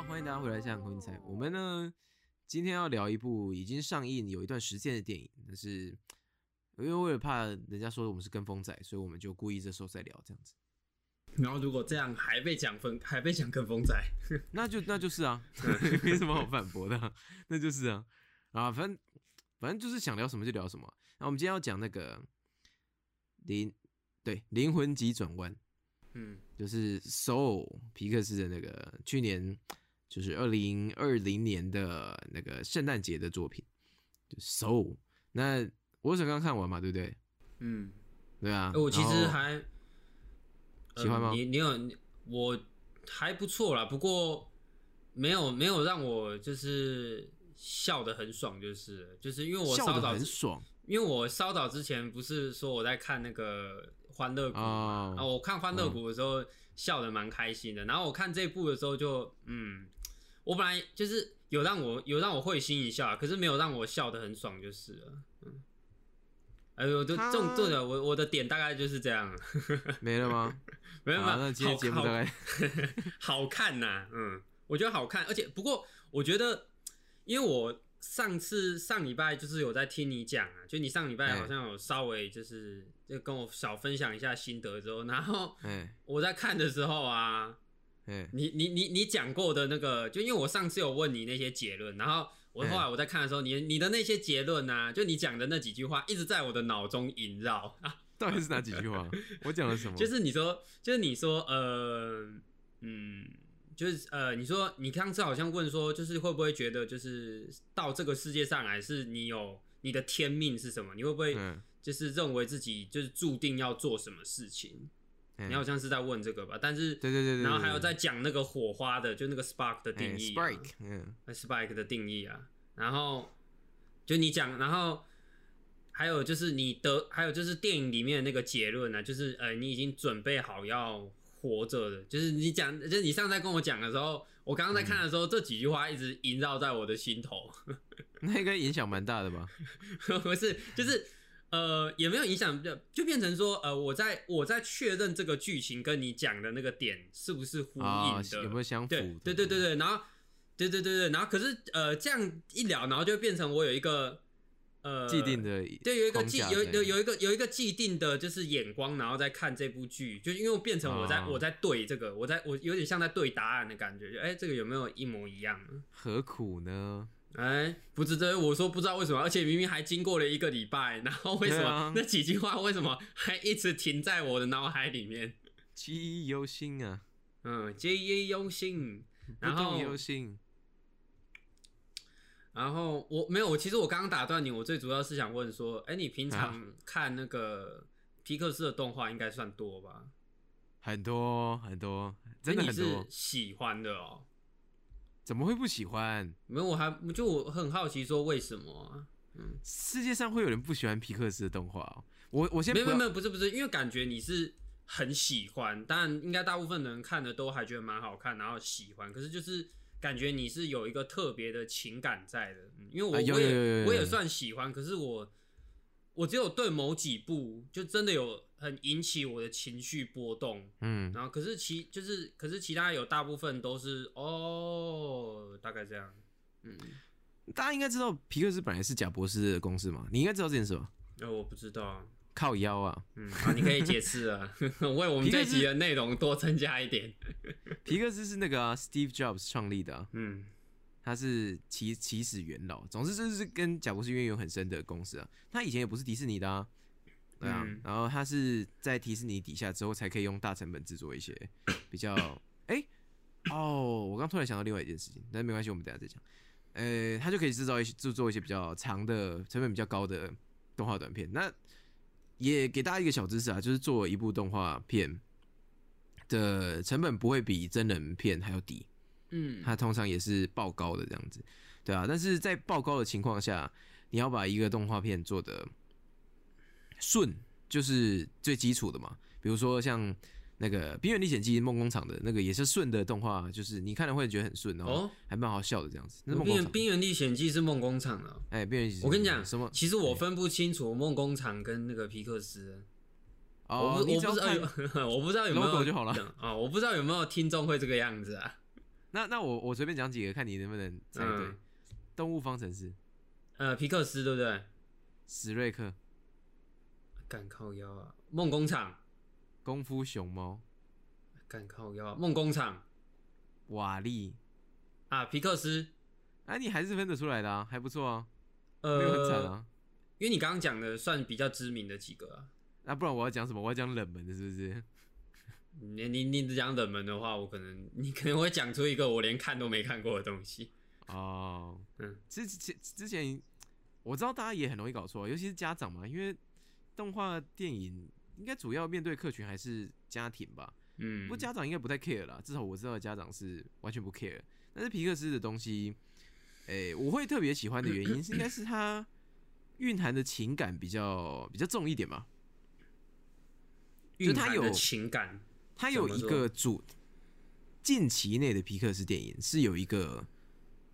好，欢迎大家回来《向空彩》。我们呢，今天要聊一部已经上映有一段时间的电影，但是因为为了怕人家说我们是跟风仔，所以我们就故意这时候再聊这样子。然后如果这样还被讲分，还被讲跟风仔，那就那就是啊，没什么好反驳的，那就是啊啊，反正反正就是想聊什么就聊什么。那我们今天要讲那个灵对灵魂急转弯，嗯，就是 Soul 皮克斯的那个去年就是二零二零年的那个圣诞节的作品，就 Soul。那我是刚看完嘛，对不对？嗯，对啊，我其实还喜欢吗？呃你你有我还不错啦，不过没有没有让我就是笑得很爽，就是就是因为我笑得稍早之很爽。因为我稍早之前不是说我在看那个欢乐谷嘛，啊啊，我看欢乐谷的时候笑得蛮开心的，然后我看这部的时候就嗯，我本来就是有让我有让我会心一笑，可是没有让我笑得很爽就是了，嗯。哎呦，这他这种对的，我我的点大概就是这样，没了吗？没有没有，好那今天节目好大概 好看呐、嗯，我觉得好看，而且不过我觉得，因为我上次上礼拜就是有在听你讲啊，就你上礼拜哎好像有稍微就是就跟我小分享一下心得之后，然后哎我在看的时候啊，哎你你你你讲过的那个，就因为我上次有问你那些结论，然后我后来我在看的时候，你你的那些结论啊，就你讲的那几句话，一直在我的脑中萦绕啊。到底是哪几句话？我讲了什么？就是你说，就是你说，呃，嗯，就是呃，你说你上次好像问说，就是会不会觉得，就是到这个世界上来，是你有你的天命是什么？你会不会嗯，就是认为自己就是注定要做什么事情？哎你好像是在问这个吧？但是，对对对对，然后还有在讲那个火花的，就那个 spark 的定哎义、啊 Spike，嗯，呃 spike 的定义啊，然后就你讲，然后还有就是你得，还有就是电影里面的那个结论呢、就是呃，你已经准备好要活着的，就是你讲，就是你上次跟我讲的时候，我刚刚在看的时候，这几句话一直萦绕在我的心头，那应该影响蛮大的吧？不是，就是。呃，也没有影响，就就变成说，呃，我在我在确认这个剧情跟你讲的那个点是不是呼应啊，的，有没有相符？对对对对对，然后对对对对，然后可是呃这样一聊，然后就变成我有一个呃既定的对有一个既有有有一个有一个既定的就是眼光，然后再看这部剧，就因为我变成我在、哦我在对这个，我在我有点像在对答案的感觉，就哎这个有没有一模一样？何苦呢？哎，不知道，我说不知道为什么，而且明明还经过了一个礼拜，然后为什么、啊那几句话为什么还一直停在我的脑海里面？记忆犹新啊，嗯，记忆犹新，不然后动犹新。然后我没有，我其实我刚刚打断你，我最主要是想问说，哎，你平常看那个皮克斯的动画应该算多吧？很多很多，真的哎你是很多，喜欢的哦。怎么会不喜欢？没有，我还就我很好奇说为什么啊？世界上会有人不喜欢皮克斯的动画哦？我我先没有没有没，不是不是，因为感觉你是很喜欢，当然应该大部分人看的都还觉得蛮好看，然后喜欢，可是就是感觉你是有一个特别的情感在的，嗯因为我、啊我也我也算喜欢，可是我我只有对某几部就真的有很引起我的情绪波动，嗯，然后可是其就是可是其他有大部分都是哦，大概这样，嗯。大家应该知道皮克斯本来是贾博士的公司嘛，你应该知道这件事吧？呃，我不知道啊。靠腰啊，嗯，好，你可以解释啊，为我们这集的内容多增加一点。皮克斯是那个、啊、Steve Jobs 创立的、啊，嗯他是起起始元老。总之，这是跟贾博士渊源很深的公司啊。他以前也不是迪士尼的啊，对啊。嗯然后他是在迪士尼底下之后，才可以用大成本制作一些 比较哎、哦，我刚突然想到另外一件事情，但没关系，我们等下再讲。呃，他就可以制造一些制作一些比较长的、成本比较高的动画短片。那也给大家一个小知识啊，就是做一部动画片的成本不会比真人片还要低。嗯它通常也是爆高的这样子，对啊。但是在爆高的情况下，你要把一个动画片做的顺，就是最基础的嘛。比如说像那个《冰原历险记》梦工厂的那个也是顺的动画，就是你看了会觉得很顺，然后哦，还蛮好笑的这样子。那冰冰原历险记是梦工厂的哦。哎，冰原历险记，我跟你讲什么？其实我分不清楚梦工厂跟那个皮克斯。哦我，不知道有，我不知道有没有就好了啊、我不知道有没有听众会这个样子啊。那那我我随便讲几个，看你能不能猜对。嗯动物方程式，呃，皮克斯对不对？史瑞克，敢靠腰啊，梦工厂，功夫熊猫，敢靠腰啊，梦工厂瓦力，啊，皮克斯，哎、你还是分得出来的啊，还不错啊，呃，没有很惨啊。因为你刚刚讲的算比较知名的几个啊。那、不然我要讲什么？我要讲冷门的，是不是？你你你只讲冷门的话，我可能你可能会讲出一个我连看都没看过的东西。哦，嗯，之之之前我知道大家也很容易搞错，尤其是家长嘛，因为动画电影应该主要面对客群还是家庭吧。嗯，不过家长应该不太 care 啦，至少我知道的家长是完全不 care。但是皮克斯的东西，诶、我会特别喜欢的原因是应该是它蕴含的情感比较比较重一点嘛。就它有情感，它有一个主近期内的皮克斯电影是有一个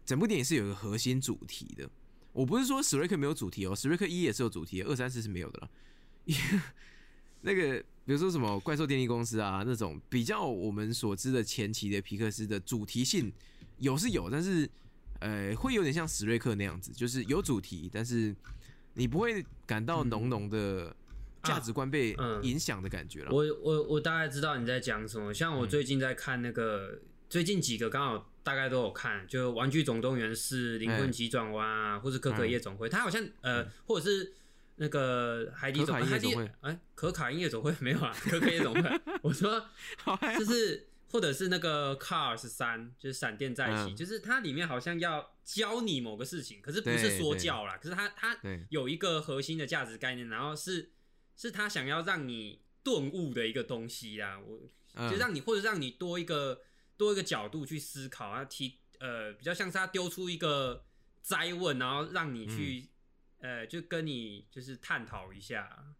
整部电影是有一个核心主题的。我不是说史瑞克没有主题哦，史瑞克一也是有主题的，二三四是没有的了。那个比如说什么怪兽电力公司啊，那种比较我们所知的前期的皮克斯的主题性有是有，但是呃会有点像史瑞克那样子，就是有主题，但是你不会感到浓浓的价值观被嗯。影响的感觉了。我我我大概知道你在讲什么。像嗯。我最近在看那个，最近几个刚好大概都有看，就《玩具总动员是》《灵魂急转弯》啊，或是《可可夜总会》，它好像呃，或者是那个《海底总海底总哎，可卡因夜总会？没有啊，可可夜总会。我说就是或者是那个 Cars 三，就是闪电在一起，嗯。就是它里面好像要教你某个事情，可是不是说教啦，可是它它有一个核心的价值概念，然后是是他想要让你顿悟的一个东西啦，我嗯。就让你或者让你多一个多一个角度去思考，啊，提呃比较像是他丢出一个灾问，然后让你去、呃就跟你就是探讨一下，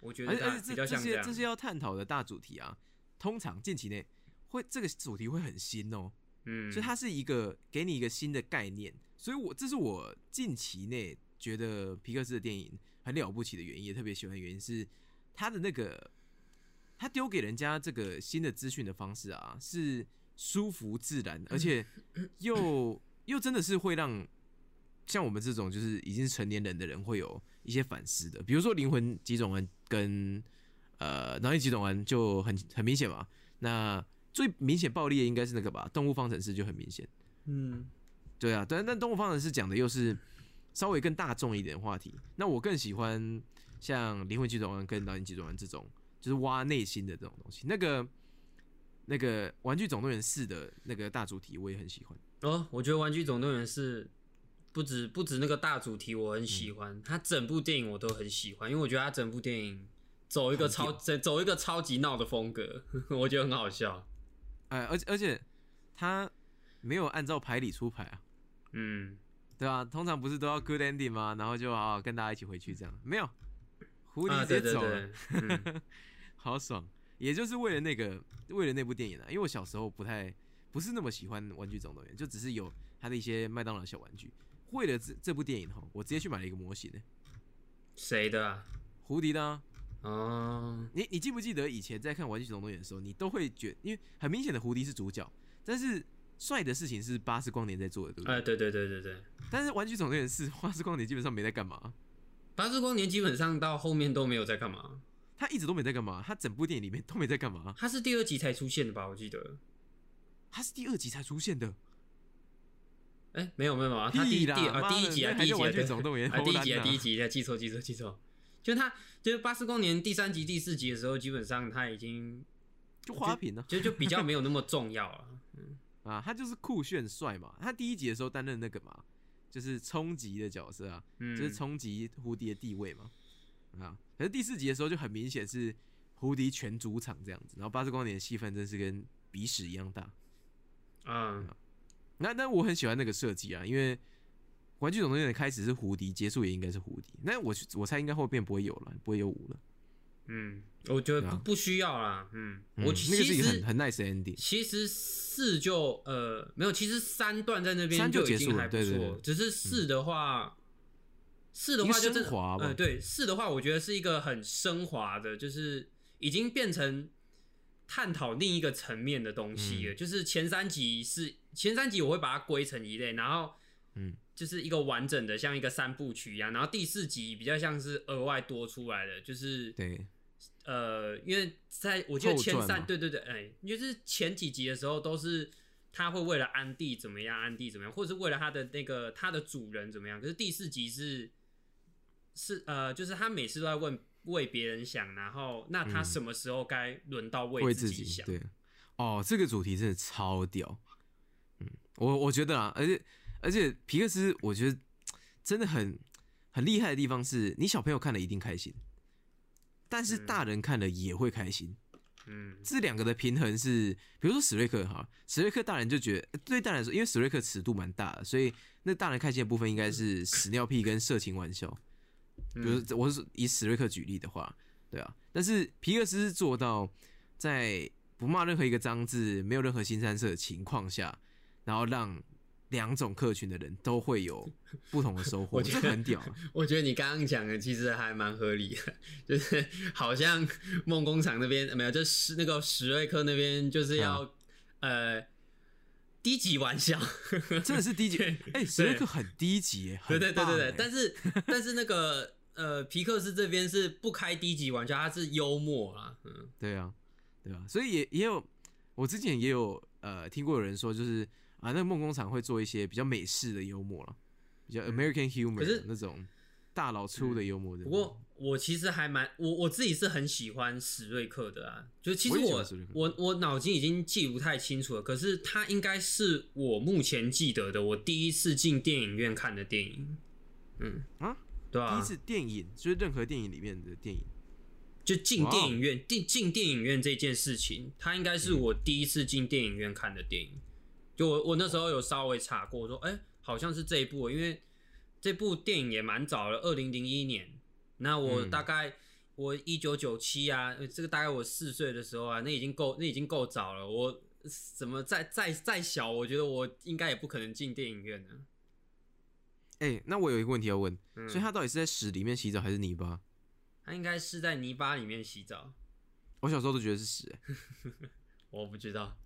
我觉得比较这这像样些这些要探讨的大主题啊，通常近期内会这个主题会很新哦，嗯，所以它是一个给你一个新的概念，所以我这是我近期内觉得皮克斯的电影很了不起的原因，也特别喜欢的原因是他的那个他丢给人家这个新的资讯的方式啊，是舒服自然，而且 又又真的是会让像我们这种就是已经是成年人的人会有一些反思的，比如说灵魂几种人跟呃脑力急转弯就很很明显嘛，那最明显暴力的应该是那个吧，动物方程式就很明显。嗯。对啊，但但动物方程式讲的又是稍微更大众一点的话题。那我更喜欢像灵魂急转弯跟脑筋急转弯这种，就是挖内心的这种东西。那个那个玩具总动员四的那个大主题我也很喜欢。哦，我觉得《玩具总动员》四不止不止那个大主题我很喜欢，嗯它整部电影我都很喜欢，因为我觉得它整部电影走一个超走走一个超级闹的风格，我觉得很好笑。哎，而且而且它没有按照牌理出牌啊，嗯，对啊、通常不是都要 good ending 吗？然后就好好跟大家一起回去这样，没有，狐啊，狸直接走了。好爽，也就是为了那个，为了那部电影啊，因为我小时候不太不是那么喜欢《玩具总动员》，就只是有他的一些麦当劳小玩具。为了这这部电影哈，我直接去买了一个模型呢，谁的啊？胡迪的、啊。哦，你你记不记得以前在看《玩具总动员》的时候，你都会觉因为很明显的胡迪是主角，但是帅的事情是巴斯光年在做的，对不对？哎，对对对对对，但是《玩具总动员》是巴斯光年基本上没在干嘛，巴斯光年基本上到后面都没有在干嘛，他一直都没在干嘛，他整部电影里面都没在干嘛，他是第二集才出现的吧？我记得，他是第二集才出现的。哎，没有没有啊，他第一第啊第一集啊第一集总动员啊第一集啊第一集啊记错记错记错，就他就是巴斯光年第三集第四集的时候，基本上他已经就花瓶呢、就就比较没有那么重要了。啊，他就是酷炫帅嘛。他第一集的时候担任那个嘛，就是冲击的角色啊，嗯，就是冲击胡迪的地位嘛。啊，可是第四集的时候就很明显是胡迪全主场这样子，然后巴斯光年的戏份真是跟鼻屎一样大。啊，那那我很喜欢那个设计啊，因为《玩具总动员》的开始是胡迪，结束也应该是胡迪。那我我猜应该后面不会有了，不会有五了。嗯，我觉得不不需要啦。嗯，嗯我那个是一其实个很很 nice 的 ending。其实四就呃没有，其实三段在那边三就已经结束了还不错对对对，只是四的话，四的话就真的升华吧呃对四的话，我觉得是一个很升华的，就是已经变成探讨另一个层面的东西了。就是前三集是前三集，我会把它归成一类，然后嗯，就是一个完整的，像一个三部曲一样。然后第四集比较像是额外多出来的，就是对，呃，因为在我记得前三，对对对，哎、就是前几集的时候都是他会为了安迪怎么样，安迪怎么样，或者是为了他的那个他的主人怎么样。可是第四集是是呃，就是他每次都在问为别人想，然后那他嗯什么时候该轮到为自己想？己对，哦，这个主题真的超屌，嗯，我我觉得啊，而且而且皮克斯，我觉得真的很很厉害的地方是，你小朋友看了一定开心，但是嗯。大人看了也会开心，嗯。这两个的平衡是，比如说史瑞克哈，史瑞克大人就觉得对大人来说，因为史瑞克尺度蛮大的，所以那大人开心的部分应该是屎尿屁跟色情玩笑。比如嗯我是以史瑞克举例的话，对啊，但是皮克斯是做到在不骂任何一个脏字、没有任何新三色的情况下，然后让两种客群的人都会有不同的收获，我觉得很屌、啊。我觉得你刚刚讲的其实还蛮合理的，就是好像梦工厂那边没有，就是那个史瑞克那边就是要、呃低级玩笑，真的是低级对，哎、史瑞克很低级耶，对对对对对，但是 但是那个呃皮克斯这边是不开低级玩笑，他是幽默啦，嗯对啊，对啊，所以也也有，我之前也有呃听过有人说，就是啊，那个梦工厂会做一些比较美式的幽默了，比较 American humor 那种大老粗的幽默的。不过我其实还蛮我我自己是很喜欢史瑞克的啊，就其实我我我我脑筋已经记不太清楚了，可是他应该是我目前记得的我第一次进电影院看的电影，嗯。啊，对啊，第一次电影？就是任何电影里面的电影，就进电影院进进电影院这件事情，它应该是我第一次进电影院看的电影。就我我那时候有稍微查过，说哎、好像是这一部，因为这部电影也蛮早了，二零零一年。那我嗯大概、我一九九七啊，呃这个大概我四岁的时候啊，那已经够那已经够早了。我怎么再再再小，我觉得我应该也不可能进电影院呢。哎、那我有一个问题要问，嗯所以他到底是在屎里面洗澡还是泥巴？他应该是在泥巴里面洗澡，我小时候都觉得是屎、哎 我不知道。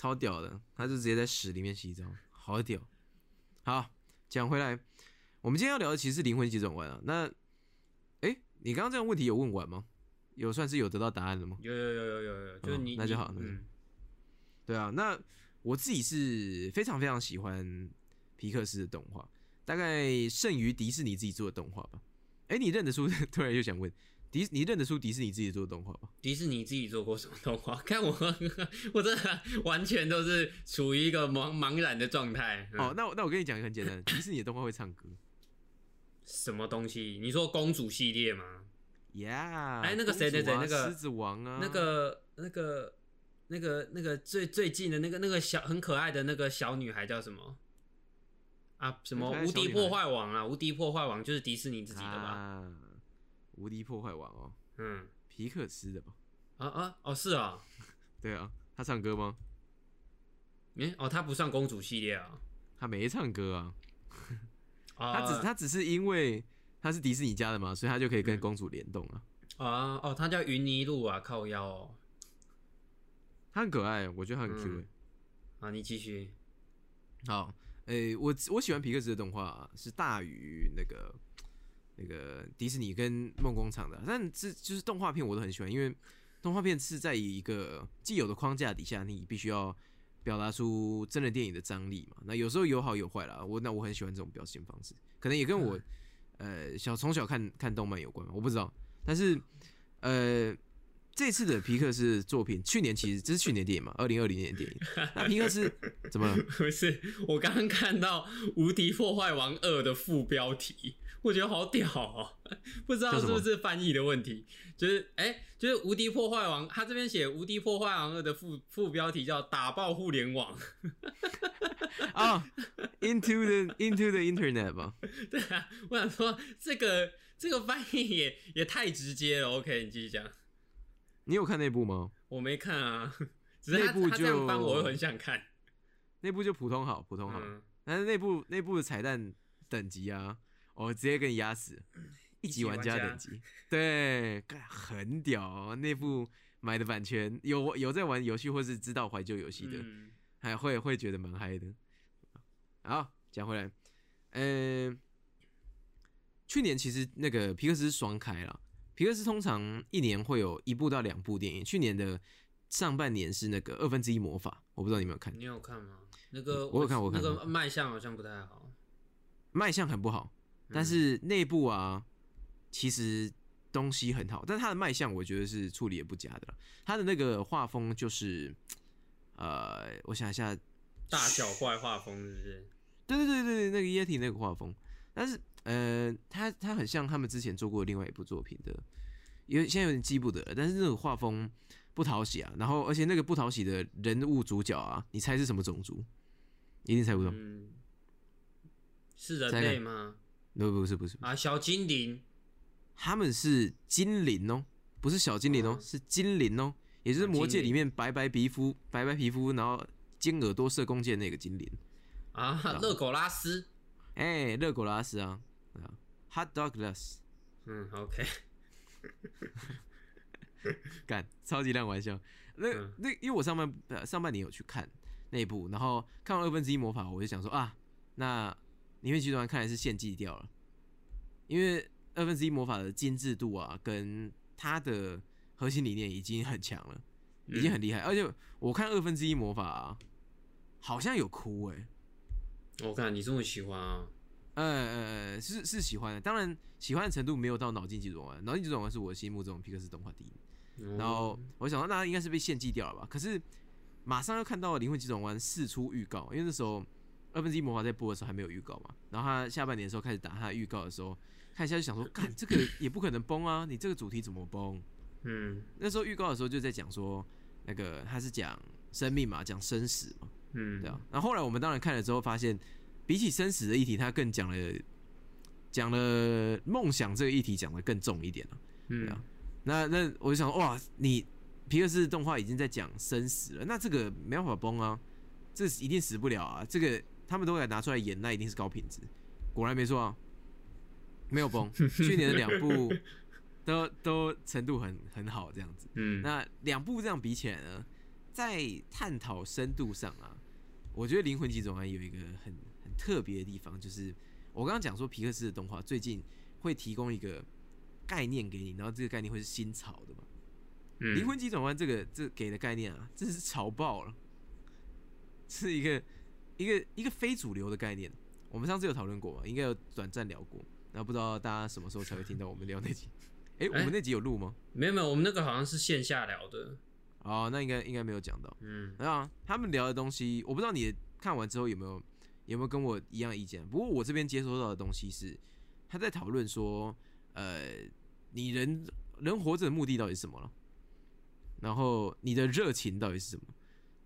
超屌的，他就直接在屎里面洗澡，好屌。好，讲回来，我们今天要聊的其实是灵魂急转弯啊。那，哎、你刚刚这个问题有问完吗？有算是有得到答案了吗？有有有有有有，就是你、你那就好那就嗯对啊，那我自己是非常非常喜欢皮克斯的动画，大概胜于迪士尼自己做的动画吧。哎、你认得出？突然又想问，迪你认得出迪士尼自己做的动画吗？迪士尼自己做过什么动画？看我，我真的完全都是处于一个茫茫然的状态。嗯哦，那我那我跟你讲一个很简单的，迪士尼的动画会唱歌什么东西？你说公主系列吗？，Yeah。哎那个谁谁谁那个狮子王啊，那个、那个、那个、那个最最近的那个那个小很可爱的那个小女孩叫什么？啊，什么无敌破坏王啊？无敌破坏王就是迪士尼自己的吧？啊，无敌破坏王哦，嗯，皮克斯的吧？啊啊哦是啊，对啊，他唱歌吗？诶、哦他不算公主系列啊，他没唱歌啊，啊 他只他只是因为他是迪士尼家的嘛，所以他就可以跟嗯公主联动啊。啊哦他叫云泥路啊，靠腰哦。他很可爱，我觉得他很 Q 啊，你继续。好，诶、我我喜欢皮克斯的动画是大于那个那个迪士尼跟梦工厂的，但这就是动画片我都很喜欢，因为动画片是在一个既有的框架底下，你必须要表达出真人电影的张力嘛。那有时候有好有坏啦，我那我很喜欢这种表现方式，可能也跟我呃小从小看看动漫有关嘛，我不知道，但是呃。这次的皮克斯作品，去年其实这是去年电影嘛，二零二零年的电影。那皮克斯怎么了？不是，我刚刚看到《无敌破坏王二》的副标题，我觉得好屌哦！不知道是不是翻译的问题，就是哎、就是《无敌破坏王》，他这边写《无敌破坏王二》的副副标题叫“打爆互联网 啊、i n t o the Into the Internet 吧。”。对啊，我想说这个这个翻译也也太直接了。OK，你继续讲。你有看那部吗？我没看啊，只是他那部他这样翻，就我会很想看。那部就普通好，普通好。嗯，但是那部那部的彩蛋等级啊，我直接给你压死，一级玩家等级，对，干很屌、哦，那部买的版权，有有在玩游戏或是知道怀旧游戏的，嗯还会会觉得蛮嗨的。好，讲回来，呃，去年其实那个皮克斯双开了，皮克斯通常一年会有一部到两部电影。去年的上半年是那个二分之一魔法，我不知道你有没有看，你有看吗？那个我有看我有看那个卖相好像不太好。卖相很不好，但是内部啊，其实东西很好，但是它的卖相我觉得是处理也不佳的了。它的那个画风就是，呃，我想一下，大小怪画风是不是？对对对对，那个液体那个画风，但是呃，它它很像他们之前做过另外一部作品的，有现在有点记不得了，但是那种画风不讨喜啊，然后而且那个不讨喜的人物主角啊，你猜是什么种族？一定猜不到，嗯，是人类吗？不不是不是，啊，小精灵。他们是精灵哦，不是小精灵哦，哦是精灵哦，也就是啊魔界里面白白皮肤、白白皮肤，然后尖耳朵射弓箭那个精灵，啊，热狗拉斯。哎、热狗拉斯啊，对啊，Hot Dog Lass，嗯，OK。干，超级烂玩笑。那、嗯那因为我上半呃上半年有去看那一部，然后看完二分之一魔法，我就想说啊，那里面集团看来是献祭掉了，因为二分之一魔法的精致度啊，跟它的核心理念已经很强了，已经很厉害。而且我看二分之一魔法啊，好像有哭哎、我看你这么喜欢啊？呃呃呃，是是喜欢的，当然喜欢的程度没有到脑筋急转弯，脑筋急转弯是我心目中皮克斯动画第一。然后我想到那应该是被献祭掉了吧？可是马上又看到《灵魂急转弯》试出预告，因为那时候二分之一魔法在播的时候还没有预告嘛。然后他下半年的时候开始打他的预告的时候，看一下就想说，看这个也不可能崩啊！你这个主题怎么崩？嗯那时候预告的时候就在讲说，那个他是讲生命嘛，讲生死嘛，嗯，对啊。然后后来我们当然看了之后发现，比起生死的议题，他更讲了讲了梦想这个议题讲的更重一点了。嗯对啊那那我就想，哇，你皮克斯动画已经在讲生死了，那这个没办法崩啊，这一定死不了啊，这个他们都敢拿出来演，那一定是高品质。果然没错啊，没有崩。去年的两部都都程度很很好，这样子。嗯，那两部这样比起来呢，在探讨深度上啊，我觉得《灵魂急转弯》有一个很很特别的地方，就是我刚刚讲说皮克斯的动画最近会提供一个概念给你，然后这个概念会是新潮的嘛。嗯灵魂急转弯这个这给的概念啊，真是潮爆了，是一个一个一个非主流的概念。我们上次有讨论过嘛，应该有短暂聊过，然后不知道大家什么时候才会听到我们聊那集。诶，我们那集有录吗？没有没有，我们那个好像是线下聊的。哦，那应该应该没有讲到。嗯啊，他们聊的东西，我不知道你看完之后有没有有没有跟我一样意见。不过我这边接收到的东西是，他在讨论说，呃，你人人活着的目的到底是什么了？然后你的热情到底是什么？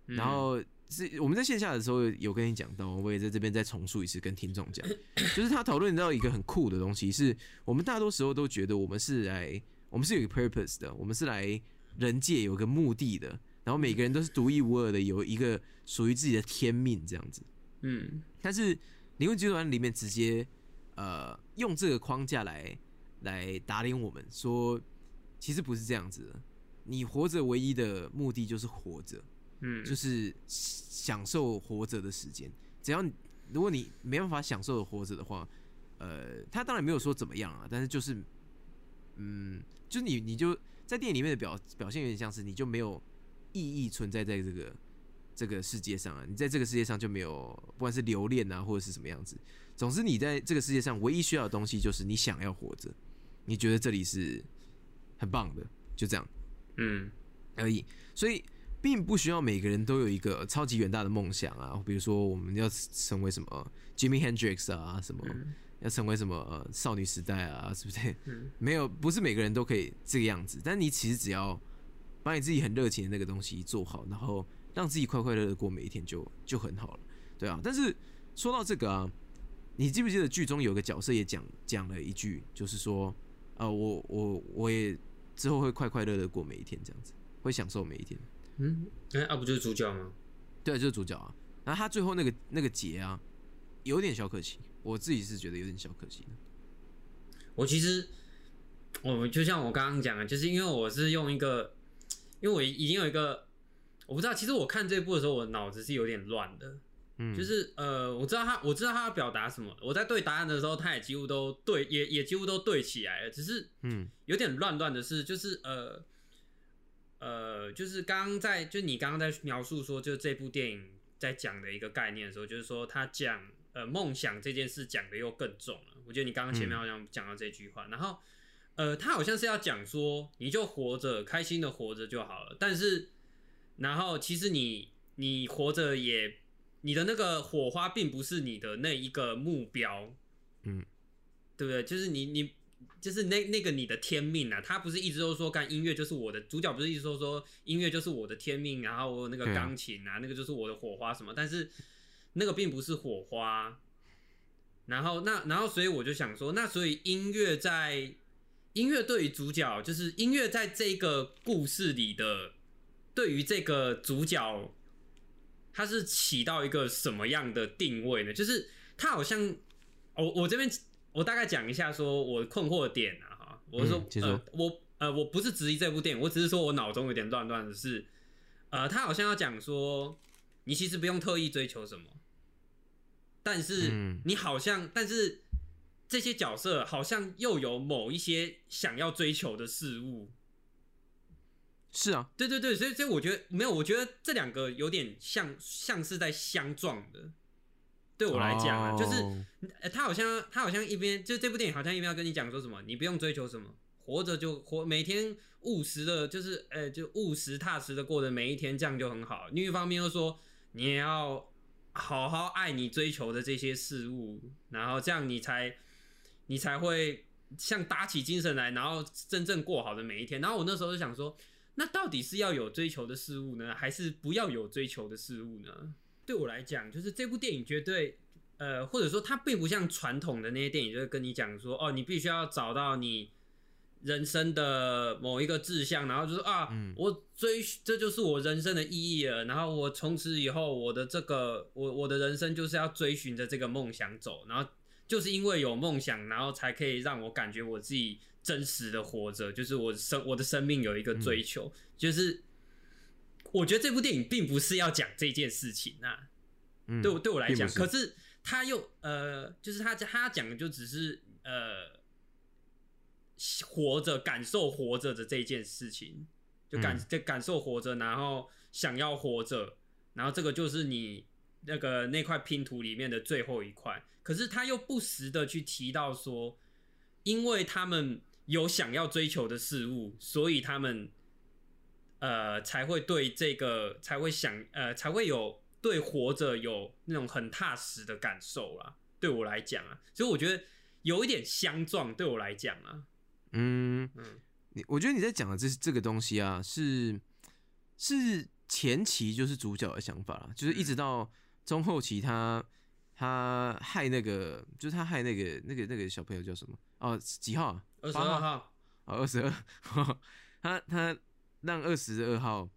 嗯然后是我们在线下的时候有跟你讲到，我也在这边再重述一次，跟听众讲，就是他讨论到一个很酷的东西，是我们大多时候都觉得我们是来，我们是有一个 purpose 的，我们是来人界有个目的的，然后每个人都是独一无二的，有一个属于自己的天命这样子。嗯但是灵魂集团里面直接呃用这个框架来来打脸我们，说其实不是这样子的，你活着唯一的目的就是活着。嗯，就是享受活着的时间。只要你如果你没办法享受活着的话，呃，他当然没有说怎么样啊，但是就是，嗯，就是你你就在电影里面的表表现有点像是你就没有意义存在在这个这个世界上啊，你在这个世界上就没有不管是留恋啊或者是什么样子，总之你在这个世界上唯一需要的东西就是你想要活着，你觉得这里是很棒的，就这样。嗯而已，所以并不需要每个人都有一个超级远大的梦想啊，比如说我们要成为什么 Jimmy Hendrix 啊，什么、嗯要成为什么、呃少女时代啊，是不是？嗯 没有，不是每个人都可以这个样子，但你其实只要把你自己很热情的那个东西做好，然后让自己快快乐乐过每一天就就很好了，对啊。但是说到这个啊，你记不记得剧中有个角色也讲讲了一句，就是说，呃，我我我也之后会快快乐乐过每一天，这样子会享受每一天。嗯，哎，啊不就是主角吗？对，就是主角啊。然后他最后那个那个结啊，有点小可惜，我自己是觉得有点小可惜的。我其实我就像我刚刚讲的，就是因为我是用一个因为我已经有一个，我不知道，其实我看这部的时候，我脑子是有点乱的。嗯，就是呃，我知道他，我知道他要表达什么。我在对答案的时候，他也几乎都对，也也几乎都对起来了。只是嗯有点乱乱的是，就是呃呃，就是刚刚在，就你刚刚在描述说，就这部电影在讲的一个概念的时候，就是说他讲呃梦想这件事讲的又更重了。我觉得你刚刚前面好像讲到这句话，然后呃，他好像是要讲说，你就活着，开心的活着就好了。但是然后其实你你活着也。你的那个火花并不是你的那一个目标，嗯，对不对？就是你你就是那那个你的天命啊，他不是一直都说干音乐就是我的主角，不是一直都说音乐就是我的天命，然后我有那个钢琴啊，那个就是我的火花什么，但是那个并不是火花。然后那然后所以我就想说，那所以音乐在音乐对于主角，就是音乐在这个故事里的对于这个主角。它是起到一个什么样的定位呢？就是他好像，我我这边我大概讲一下，说我困惑的点啊，哈，我说呃我呃我不是质疑这部电影，我只是说我脑中有点乱乱的是，呃，他好像要讲说，你其实不用特意追求什么，但是你好像，但是这些角色好像又有某一些想要追求的事物。是啊，对对对，所以所以我觉得没有，我觉得这两个有点像像是在相撞的。对我来讲啊，就是，他好像他好像一边就这部电影好像一边要跟你讲说什么，你不用追求什么，活着就活，每天务实的，就是呃，就务实踏实的过的每一天，这样就很好。另一方面又说，你也要好好爱你追求的这些事物，然后这样你才你才会像打起精神来，然后真正过好的每一天。然后我那时候就想说。那到底是要有追求的事物呢，还是不要有追求的事物呢？对我来讲，就是这部电影绝对，呃，或者说它并不像传统的那些电影，就是跟你讲说，哦，你必须要找到你人生的某一个志向，然后就是啊，我追，这就是我人生的意义了。然后我从此以后，我的这个，我我的人生就是要追寻着这个梦想走。然后就是因为有梦想，然后才可以让我感觉我自己。真实的活着，就是我生我的生命有一个追求，就是我觉得这部电影并不是要讲这件事情啊，对我对我来讲，可是他又呃，就是他他讲的就只是呃，活着感受活着的这件事情，就感就感受活着，然后想要活着，然后这个就是你那个那块拼图里面的最后一块，可是他又不时的去提到说，因为他们。有想要追求的事物，所以他们呃才会对这个才会想呃才会有对活着有那种很踏实的感受啦。对我来讲啊，所以我觉得有一点相撞。对我来讲啊，嗯嗯，你我觉得你在讲的这这个东西啊，是是前期就是主角的想法啦，就是一直到中后期他他害那个就是他害那个那个那个小朋友叫什么哦几号？二十二号，哦，二十二，他他让二十二号，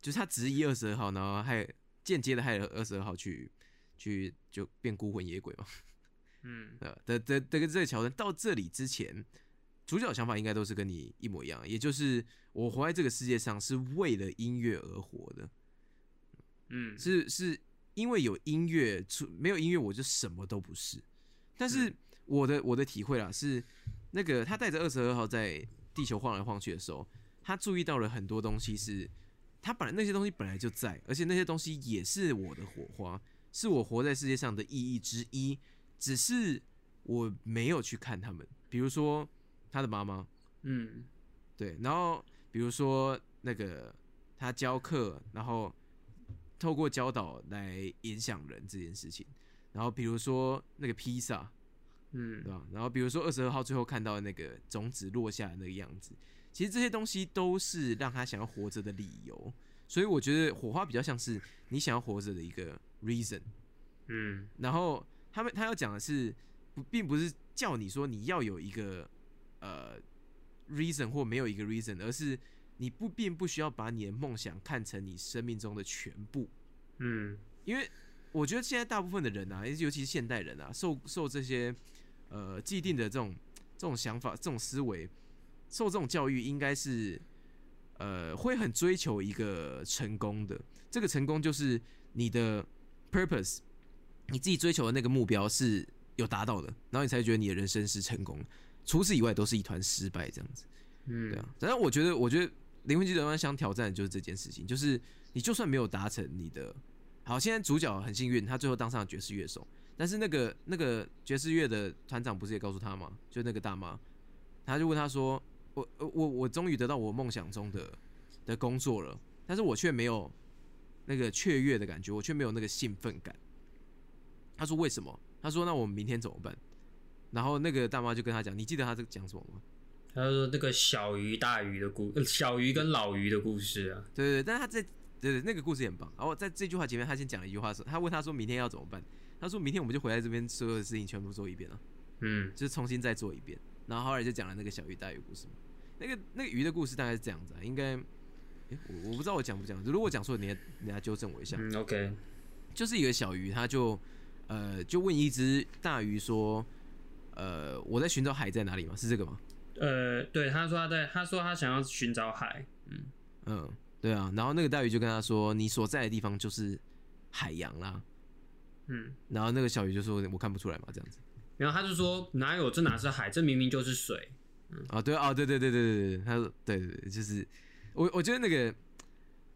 就是他执意二十二号，然后害间接的害了二十二号去去就变孤魂野鬼嘛，嗯，呃的的这个这个桥段到这里之前，主角想法应该都是跟你一模一样，也就是我活在这个世界上是为了音乐而活的，嗯，是是因为有音乐，出没有音乐我就什么都不是，但是我的我的体会啦是。那个他带着二十二号在地球晃来晃去的时候，他注意到了很多东西，是他本来那些东西本来就在，而且那些东西也是我的火花，是我活在世界上的意义之一，只是我没有去看他们。比如说他的妈妈，嗯，对，然后比如说那个他教课，然后透过教导来影响人这件事情，然后比如说那个披萨。嗯，对吧？然后比如说二十二号最后看到那个种子落下的那个样子，其实这些东西都是让他想要活着的理由。所以我觉得火花比较像是你想要活着的一个 reason。嗯，然后他们他要讲的是，不，并不是叫你说你要有一个呃 reason 或没有一个 reason，而是你不并不需要把你的梦想看成你生命中的全部。嗯，因为我觉得现在大部分的人啊，尤其是现代人啊，受受这些。呃，既定的这种这种想法、这种思维，受这种教育，应该是呃会很追求一个成功的，这个成功就是你的 purpose，你自己追求的那个目标是有达到的，然后你才觉得你的人生是成功。除此以外，都是一团失败这样子。嗯，对啊，反正我觉得，我觉得灵魂急转弯想挑战的就是这件事情，就是你就算没有达成你的，好，现在主角很幸运，他最后当上了爵士乐手，但是那个那个爵士乐的团长不是也告诉他吗？就那个大妈，他就问他说：“我我我终于得到我梦想中的的工作了，但是我却没有那个雀跃的感觉，我却没有那个兴奋感。”他说：“为什么？”他说：“那我们明天怎么办？”然后那个大妈就跟他讲：“你记得他这个讲什么吗？”他说那个小鱼大鱼的故，小鱼跟老鱼的故事啊。对对，但是他在对对那个故事也很棒。然后在这句话前面，他先讲了一句话说：“他问他说明天要怎么办？”他说明天我们就回来这边，所有的事情全部做一遍了，嗯就是重新再做一遍。然后后来就讲了那个小鱼大鱼故事嘛。那个那个鱼的故事大概是这样子啊，应该，诶我我不知道我讲不讲，如果讲错，你要你来纠正我一下。嗯，OK，就是一个小鱼，他就呃就问一只大鱼说：“呃，我在寻找海在哪里吗？是这个吗？”呃，对，他说他在，他说他想要寻找海，嗯，对啊。然后那个大鱼就跟他说：“你所在的地方就是海洋啦。嗯，”然后那个小鱼就说：“我看不出来嘛，这样子。然后他就说哪有，这哪是海，这明明就是水。啊，对啊，对对对对对对，他说对对对，就是我我觉得那个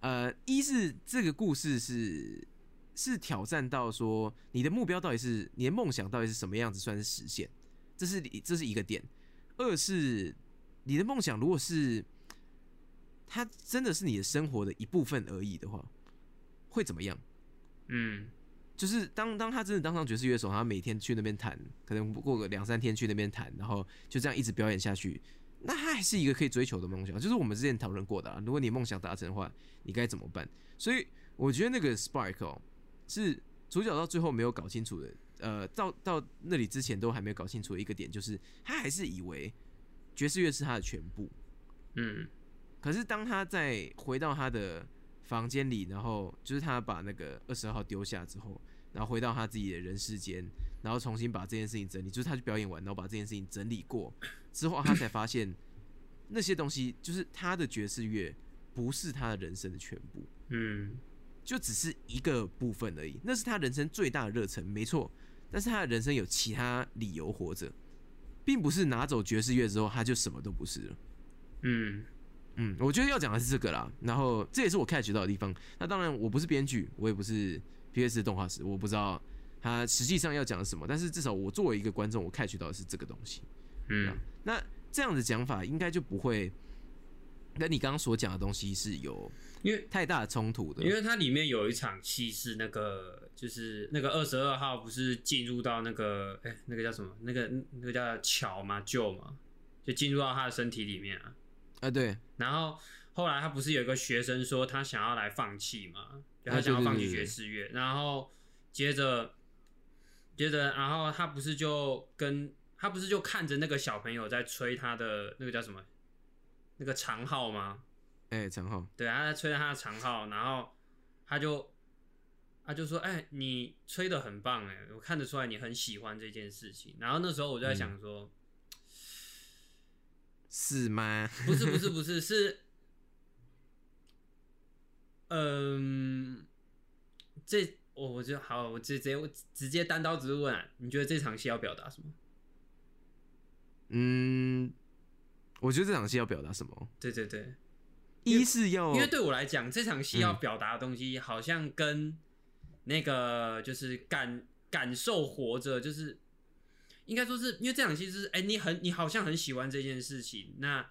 呃，一是这个故事是是挑战到说你的目标到底是你的梦想到底是什么样子算是实现，这是这是一个点。二是你的梦想如果是它真的是你的生活的一部分而已的话，会怎么样？嗯就是当当他真的当上爵士乐手，他每天去那边弹，可能过个两三天去那边弹，然后就这样一直表演下去，那他还是一个可以追求的梦想。就是我们之前讨论过的、啊，如果你梦想达成的话，你该怎么办？所以我觉得那个 Spark 哦，是主角到最后没有搞清楚的，呃，到到那里之前都还没有搞清楚的一个点，就是他还是以为爵士乐是他的全部。嗯可是当他在回到他的房间里，然后就是他把那个二十二号丢下之后，然后回到他自己的人世间，然后重新把这件事情整理，就是他去表演完，然后把这件事情整理过之后，他才发现那些东西就是他的爵士乐不是他的人生的全部，嗯就只是一个部分而已。那是他人生最大的热忱，没错。但是他的人生有其他理由活着，并不是拿走爵士乐之后他就什么都不是了。嗯嗯，我觉得要讲的是这个啦，然后这也是我 catch 到的地方。那当然，我不是编剧，我也不是 PS 动画师，我不知道他实际上要讲什么。但是至少我作为一个观众，我 catch 到的是这个东西。嗯那这样的讲法应该就不会跟你刚刚所讲的东西是有因为太大的冲突的。因为它里面有一场戏是那个，就是那个二十二号不是进入到那个，哎、那个叫什么？那个那个叫桥嘛，旧嘛，就进入到他的身体里面啊。啊，对，然后后来他不是有一个学生说他想要来放弃嘛，就他啊想要放弃爵士乐，然后接着接着，然后他不是就跟他不是就看着那个小朋友在吹他的那个叫什么那个长号吗？哎、长号，对，他在吹他的长号，然后他就他就说：“哎、你吹的很棒，哎，我看得出来你很喜欢这件事情。”然后那时候我就在想说，是吗？不是不是不是是，嗯，这我我就好，我直接我直接单刀直入问、啊，你觉得这场戏要表达什么？嗯，我觉得这场戏要表达什么？对对对，一是要因为对我来讲，这场戏嗯要表达的东西，好像跟那个就是感感受活着，就是应该说是因为这场戏就是，哎、你很你好像很喜欢这件事情，那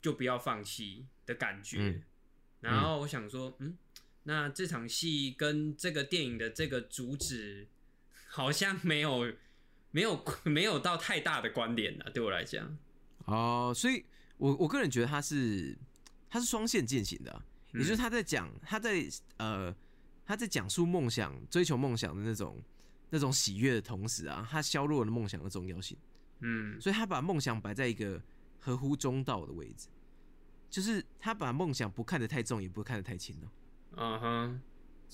就不要放弃的感觉。嗯然后我想说，嗯，那这场戏跟这个电影的这个主旨好像没有没有没有到太大的关联了，对我来讲。哦，所以我我个人觉得他是他是双线进行的啊、也就是他在讲他在呃他在讲述梦想、追求梦想的那种那种喜悦的同时啊，他削弱了梦想的重要性，嗯。所以他把梦想摆在一个合乎中道的位置，就是他把梦想不看得太重，也不看得太轻了。嗯哼，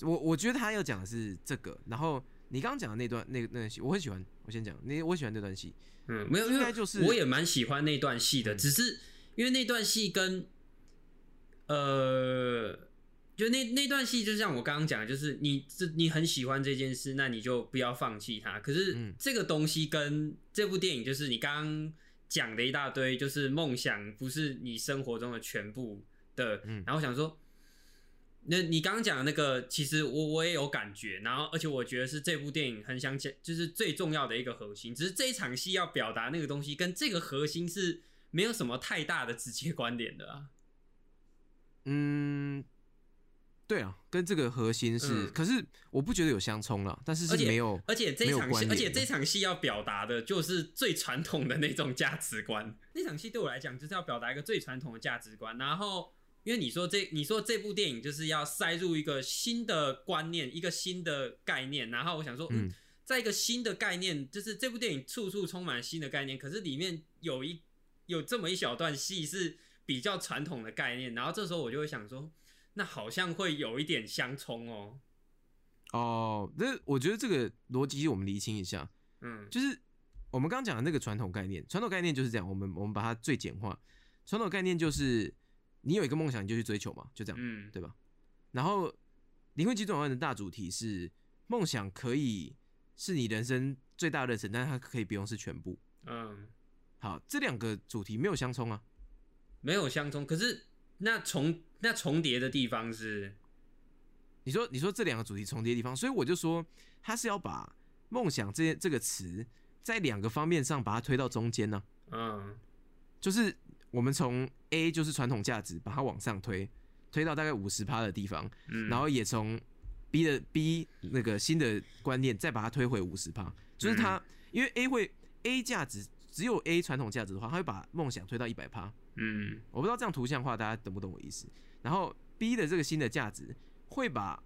我我觉得他要讲的是这个，然后你刚刚讲的那段那那段戏，我很喜欢。我先讲，你我喜欢那段戏，嗯，没有，应因为该就是我也蛮喜欢那段戏的，嗯只是因为那段戏跟呃，就那那段戏，就像我刚刚讲的，就是你这你很喜欢这件事，那你就不要放弃它。可是嗯这个东西跟这部电影，就是你刚刚讲的一大堆，就是梦想不是你生活中的全部的。嗯然后想说，那你刚刚讲的那个，其实我我也有感觉，然后而且我觉得是这部电影很想讲，就是最重要的一个核心。只是这一场戏要表达那个东西，跟这个核心是没有什么太大的直接关联的啊。嗯，对啊，跟这个核心是，嗯可是我不觉得有相冲了，但是是没有，而且这场戏，而且这场戏要表达的就是最传统的那种价值观。那场戏对我来讲，就是要表达一个最传统的价值观。然后，因为你说这，你说这部电影就是要塞入一个新的观念，一个新的概念。然后我想说，嗯，嗯在一个新的概念，就是这部电影处处充满新的概念，可是里面有一有这么一小段戏是比较传统的概念。然后这时候我就会想说，那好像会有一点相冲哦。哦，那我觉得这个逻辑我们厘清一下，嗯就是我们刚刚讲的那个传统概念，传统概念就是这样，我们我们把它最简化，传统概念就是你有一个梦想你就去追求嘛，就这样，嗯对吧？然后灵魂急转弯的大主题是梦想可以是你人生最大的热忱，但是它可以不用是全部。嗯。好，这两个主题没有相冲啊，没有相冲，可是那重那重叠的地方是，你说你说这两个主题重叠的地方，所以我就说他是要把梦想这这个词在两个方面上把它推到中间呢、嗯就是我们从 A 就是传统价值把它往上推，推到大概五十趴的地方，嗯，然后也从 B 的 B 那个新的观念再把它推回五十趴，就是它、因为 A 会 A 价值只有 A 传统价值的话，他会把梦想推到一百趴。嗯我不知道这样图像化大家懂不懂我意思？然后 B 的这个新的价值会把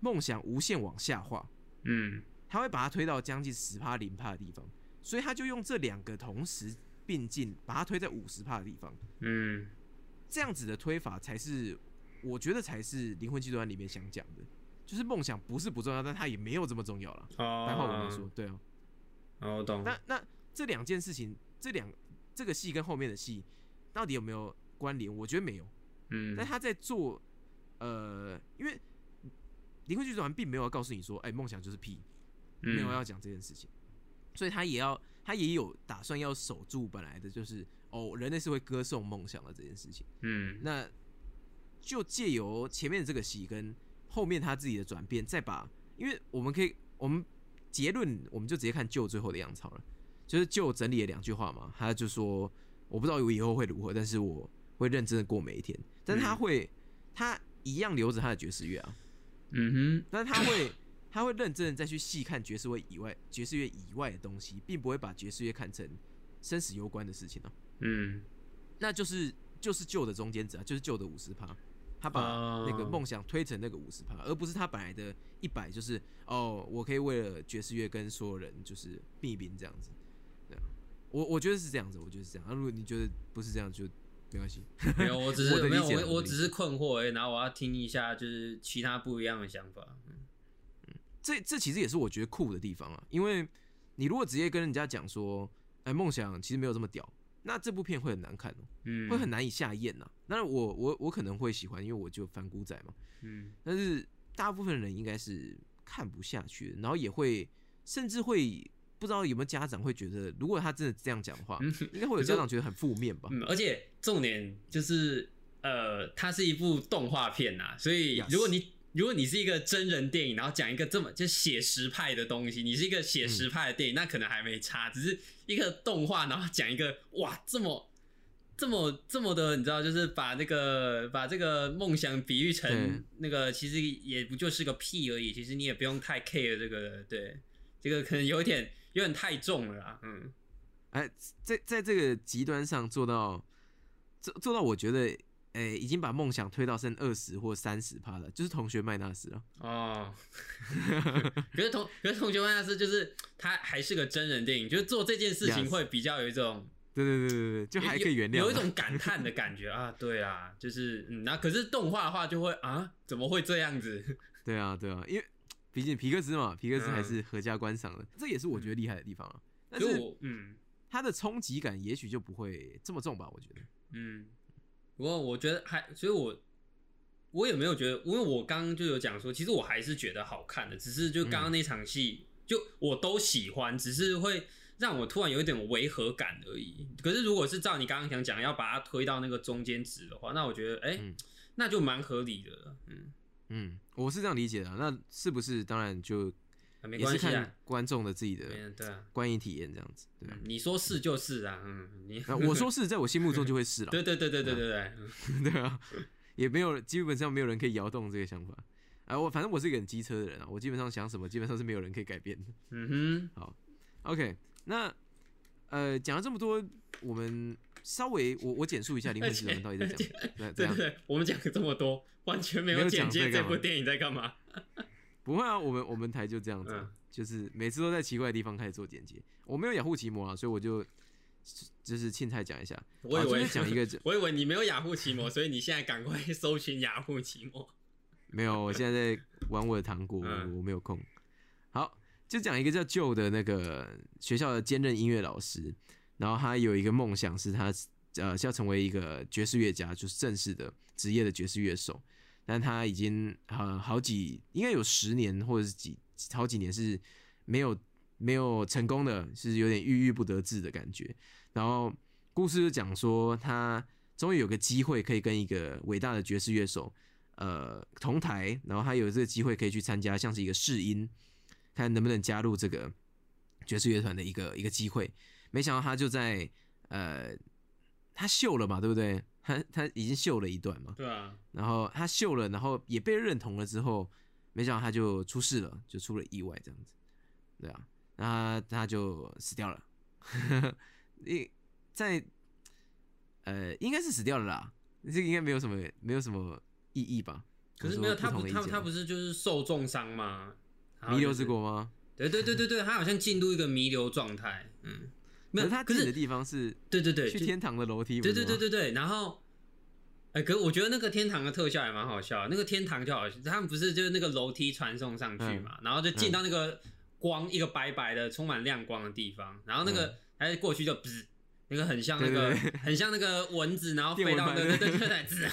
梦想无限往下化，嗯他会把它推到将近十趴零趴的地方，所以他就用这两个同时并进，把它推在五十趴的地方。嗯这样子的推法才是，我觉得才是灵魂集团里面想讲的，就是梦想不是不重要，但它也没有这么重要了。哦，白话文来说，对啊。哦，我懂，那那这两件事情，这两这个戏跟后面的戏到底有没有关联？我觉得没有。嗯。但他在做，呃，因为灵魂剧团并没有要告诉你说，哎、梦想就是屁，没有要讲这件事情，所以他也要，他也有打算要守住本来的，就是哦，人类是会歌颂梦想的这件事情。嗯。那就借由前面的这个戏跟后面他自己的转变，再把，因为我们可以，我们结论我们就直接看旧最后的样子好了，就是旧整理了两句话嘛，他就说我不知道我以后会如何，但是我会认真的过每一天，但他会，他一样留着他的爵士乐啊，嗯哼。但是他会。他会认真的再去细看爵士乐以外爵士乐以外的东西，并不会把爵士乐看成生死攸关的事情啊。嗯。那就是就是旧的中间值啊，就是旧的五十趴，他把哦。那个梦想推成那个五十趴，而不是他本来的一百，就是哦，我可以为了爵士乐跟所有人就是避兵这样子，对啊，我我觉得是这样子，我觉得是这样。那、如果你觉得不是这样，就没关系。没有，我只是没有，我我我只是困惑而已，然后我要听一下就是其他不一样的想法。嗯这这其实也是我觉得酷的地方啊，因为你如果直接跟人家讲说，哎，梦想其实没有这么屌，那这部片会很难看哦、嗯，会很难以下咽呐。当然我我我可能会喜欢，因为我就反骨仔嘛。嗯但是大部分人应该是看不下去，然后也会甚至会不知道有没有家长会觉得，如果他真的这样讲的话，应该会有家长觉得很负面吧？嗯，而且重点就是呃，它是一部动画片呐，所以如果你如果你是一个真人电影，然后讲一个这么就写实派的东西，你是一个写实派的电影，那可能还没差，只是一个动画，然后讲一个哇这么。这么这么的，你知道，就是把那个把这个梦想比喻成那个，其实也不就是个屁而已。其实你也不用太 care 这个，对，这个可能有点有点太重了啦。嗯哎，在在这个极端上做到做做到，我觉得，哎，已经把梦想推到剩二十或三十趴了，就是同学麦纳斯了。哦，可是同可是同学们那是就是他还是个真人电影，就是做这件事情会比较有一种对对对对对，就还可以原谅有，有。一种感叹的感觉啊。对啊，就是嗯，那可是动画的话就会啊，怎么会这样子？对啊对啊，因为毕竟皮克斯嘛，皮克斯还嗯是合家观赏的，这也是我觉得厉害的地方啊。但就是我嗯它的冲击感也许就不会这么重吧，我觉得。嗯，不过我觉得还，所以我我也没有觉得，因为我刚刚就有讲说，其实我还是觉得好看的，只是就刚刚那场戏，就我都喜欢，只是会让我突然有一点违和感而已。可是如果是照你刚刚想讲，要把它推到那个中间值的话，那我觉得，哎、嗯那就蛮合理的了。嗯，嗯，我是这样理解的啊。那是不是当然就也是看，观众的自己的对啊，观影体验这样子，对？你说是就是啊，嗯，你 那我说是在我心目中就会是了，对对对对对对对，嗯 对啊，也没有基本上没有人可以摇动这个想法。啊，我反正我是一个很机车的人啊，我基本上想什么，基本上是没有人可以改变的。嗯哼，好 OK，那呃讲了这么多，我们稍微我我简述一下《灵魂之轮》到底在讲对，对对对，我们讲了这么多，完全没没有简介讲这部电影在干嘛。不会啊，我们我们台就这样子就是每次都在奇怪的地方开始做简介。我没有雅虎奇摩啊，所以我就就是青菜讲一下，我以为是讲一个 我以为你没有雅虎奇摩，所以你现在赶快搜寻雅虎奇摩。没有，我现在在玩我的糖果，嗯我没有空。好，就讲一个叫旧的那个学校的兼任音乐老师，然后他有一个梦想是他呃是要成为一个爵士乐家，就是正式的职业的爵士乐手。但他已经呃好几应该有十年或者是几好几年是没有没有成功的，是有点郁郁不得志的感觉。然后故事就讲说他终于有个机会可以跟一个伟大的爵士乐手呃同台，然后他有这个机会可以去参加像是一个试音，看能不能加入这个爵士乐团的一个一个机会。没想到他就在呃他秀了嘛，对不对？他他已经秀了一段嘛，对啊，然后他秀了，然后也被认同了之后，没想到他就出事了，就出了意外这样子，对啊，那他他就死掉了，一在呃应该是死掉了啦，这个应该没有什么没有什么意义吧？可是没有他不他他不是就是受重伤吗？弥留之国吗？对对对对对，他好像进入一个弥留状态。嗯，没有，他可是进的地方是对对对，去天堂的楼梯，对对对对对，然后，哎、可我觉得那个天堂的特效也蛮好笑。那个天堂就好笑，他们不是就是那个楼梯传送上去嘛，然后就进到那个光、一个白白的充满亮光的地方，然后那个还过去就噗，那个很像那个很像那个蚊子，然后飞到那个对对对对滋，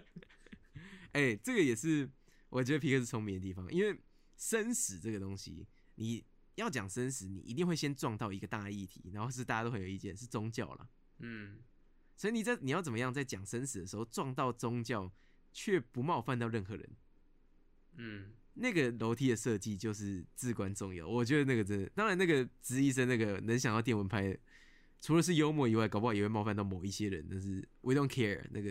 哎、这个也是我觉得皮克是聪明的地方，因为生死这个东西，你要讲生死，你一定会先撞到一个大议题，然后是大家都很有意见，是宗教啦。嗯，所以你在你要怎么样在讲生死的时候撞到宗教，却不冒犯到任何人，嗯，那个楼梯的设计就是至关重要。我觉得那个真的，当然那个值医生那个能想到电蚊拍，除了是幽默以外，搞不好也会冒犯到某一些人，但是 we don't care 那个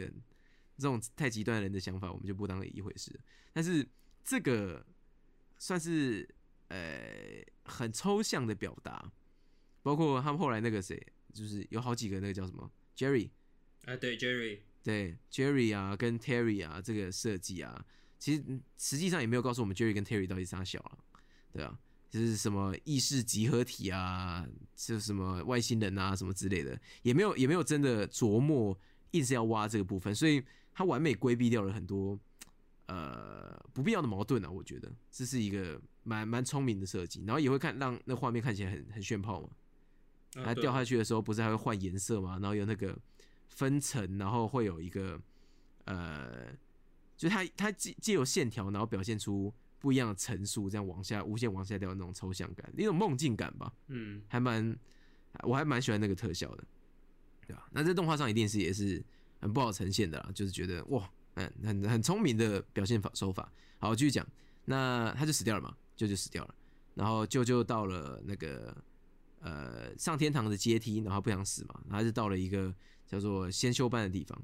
这种太极端的人的想法，我们就不当一回事。但是这个算是呃很抽象的表达，包括他们后来那个谁，就是有好几个那个叫什么 Jerry。啊，对，Jerry，对 Jerry 啊，跟 Terry 啊，这个设计啊，其实嗯实际上也没有告诉我们 Jerry 跟 Terry 到底是啥小啊，对啊，就是什么意识集合体啊，就是什么外星人啊，什么之类的，也没有也没有真的琢磨，硬是要挖这个部分，所以他完美规避掉了很多呃不必要的矛盾啊，我觉得。这是一个蛮蛮聪明的设计，然后也会看让那画面看起来很很炫炮嘛，啊对它掉下去的时候不是还会换颜色嘛？然后有那个分层，然后会有一个呃，就是它它借借由线条，然后表现出不一样的层数，这样往下无限往下掉的那种抽象感，那种梦境感吧，嗯，还蛮我还蛮喜欢那个特效的，对吧？那在动画上一定是也是很不好呈现的啦，就是觉得哇，嗯很很聪明的表现法手法。好，继续讲，那他就死掉了嘛，舅舅死掉了，然后舅舅到了那个呃上天堂的阶梯，然后不想死嘛，然后就到了一个叫做先修班的地方，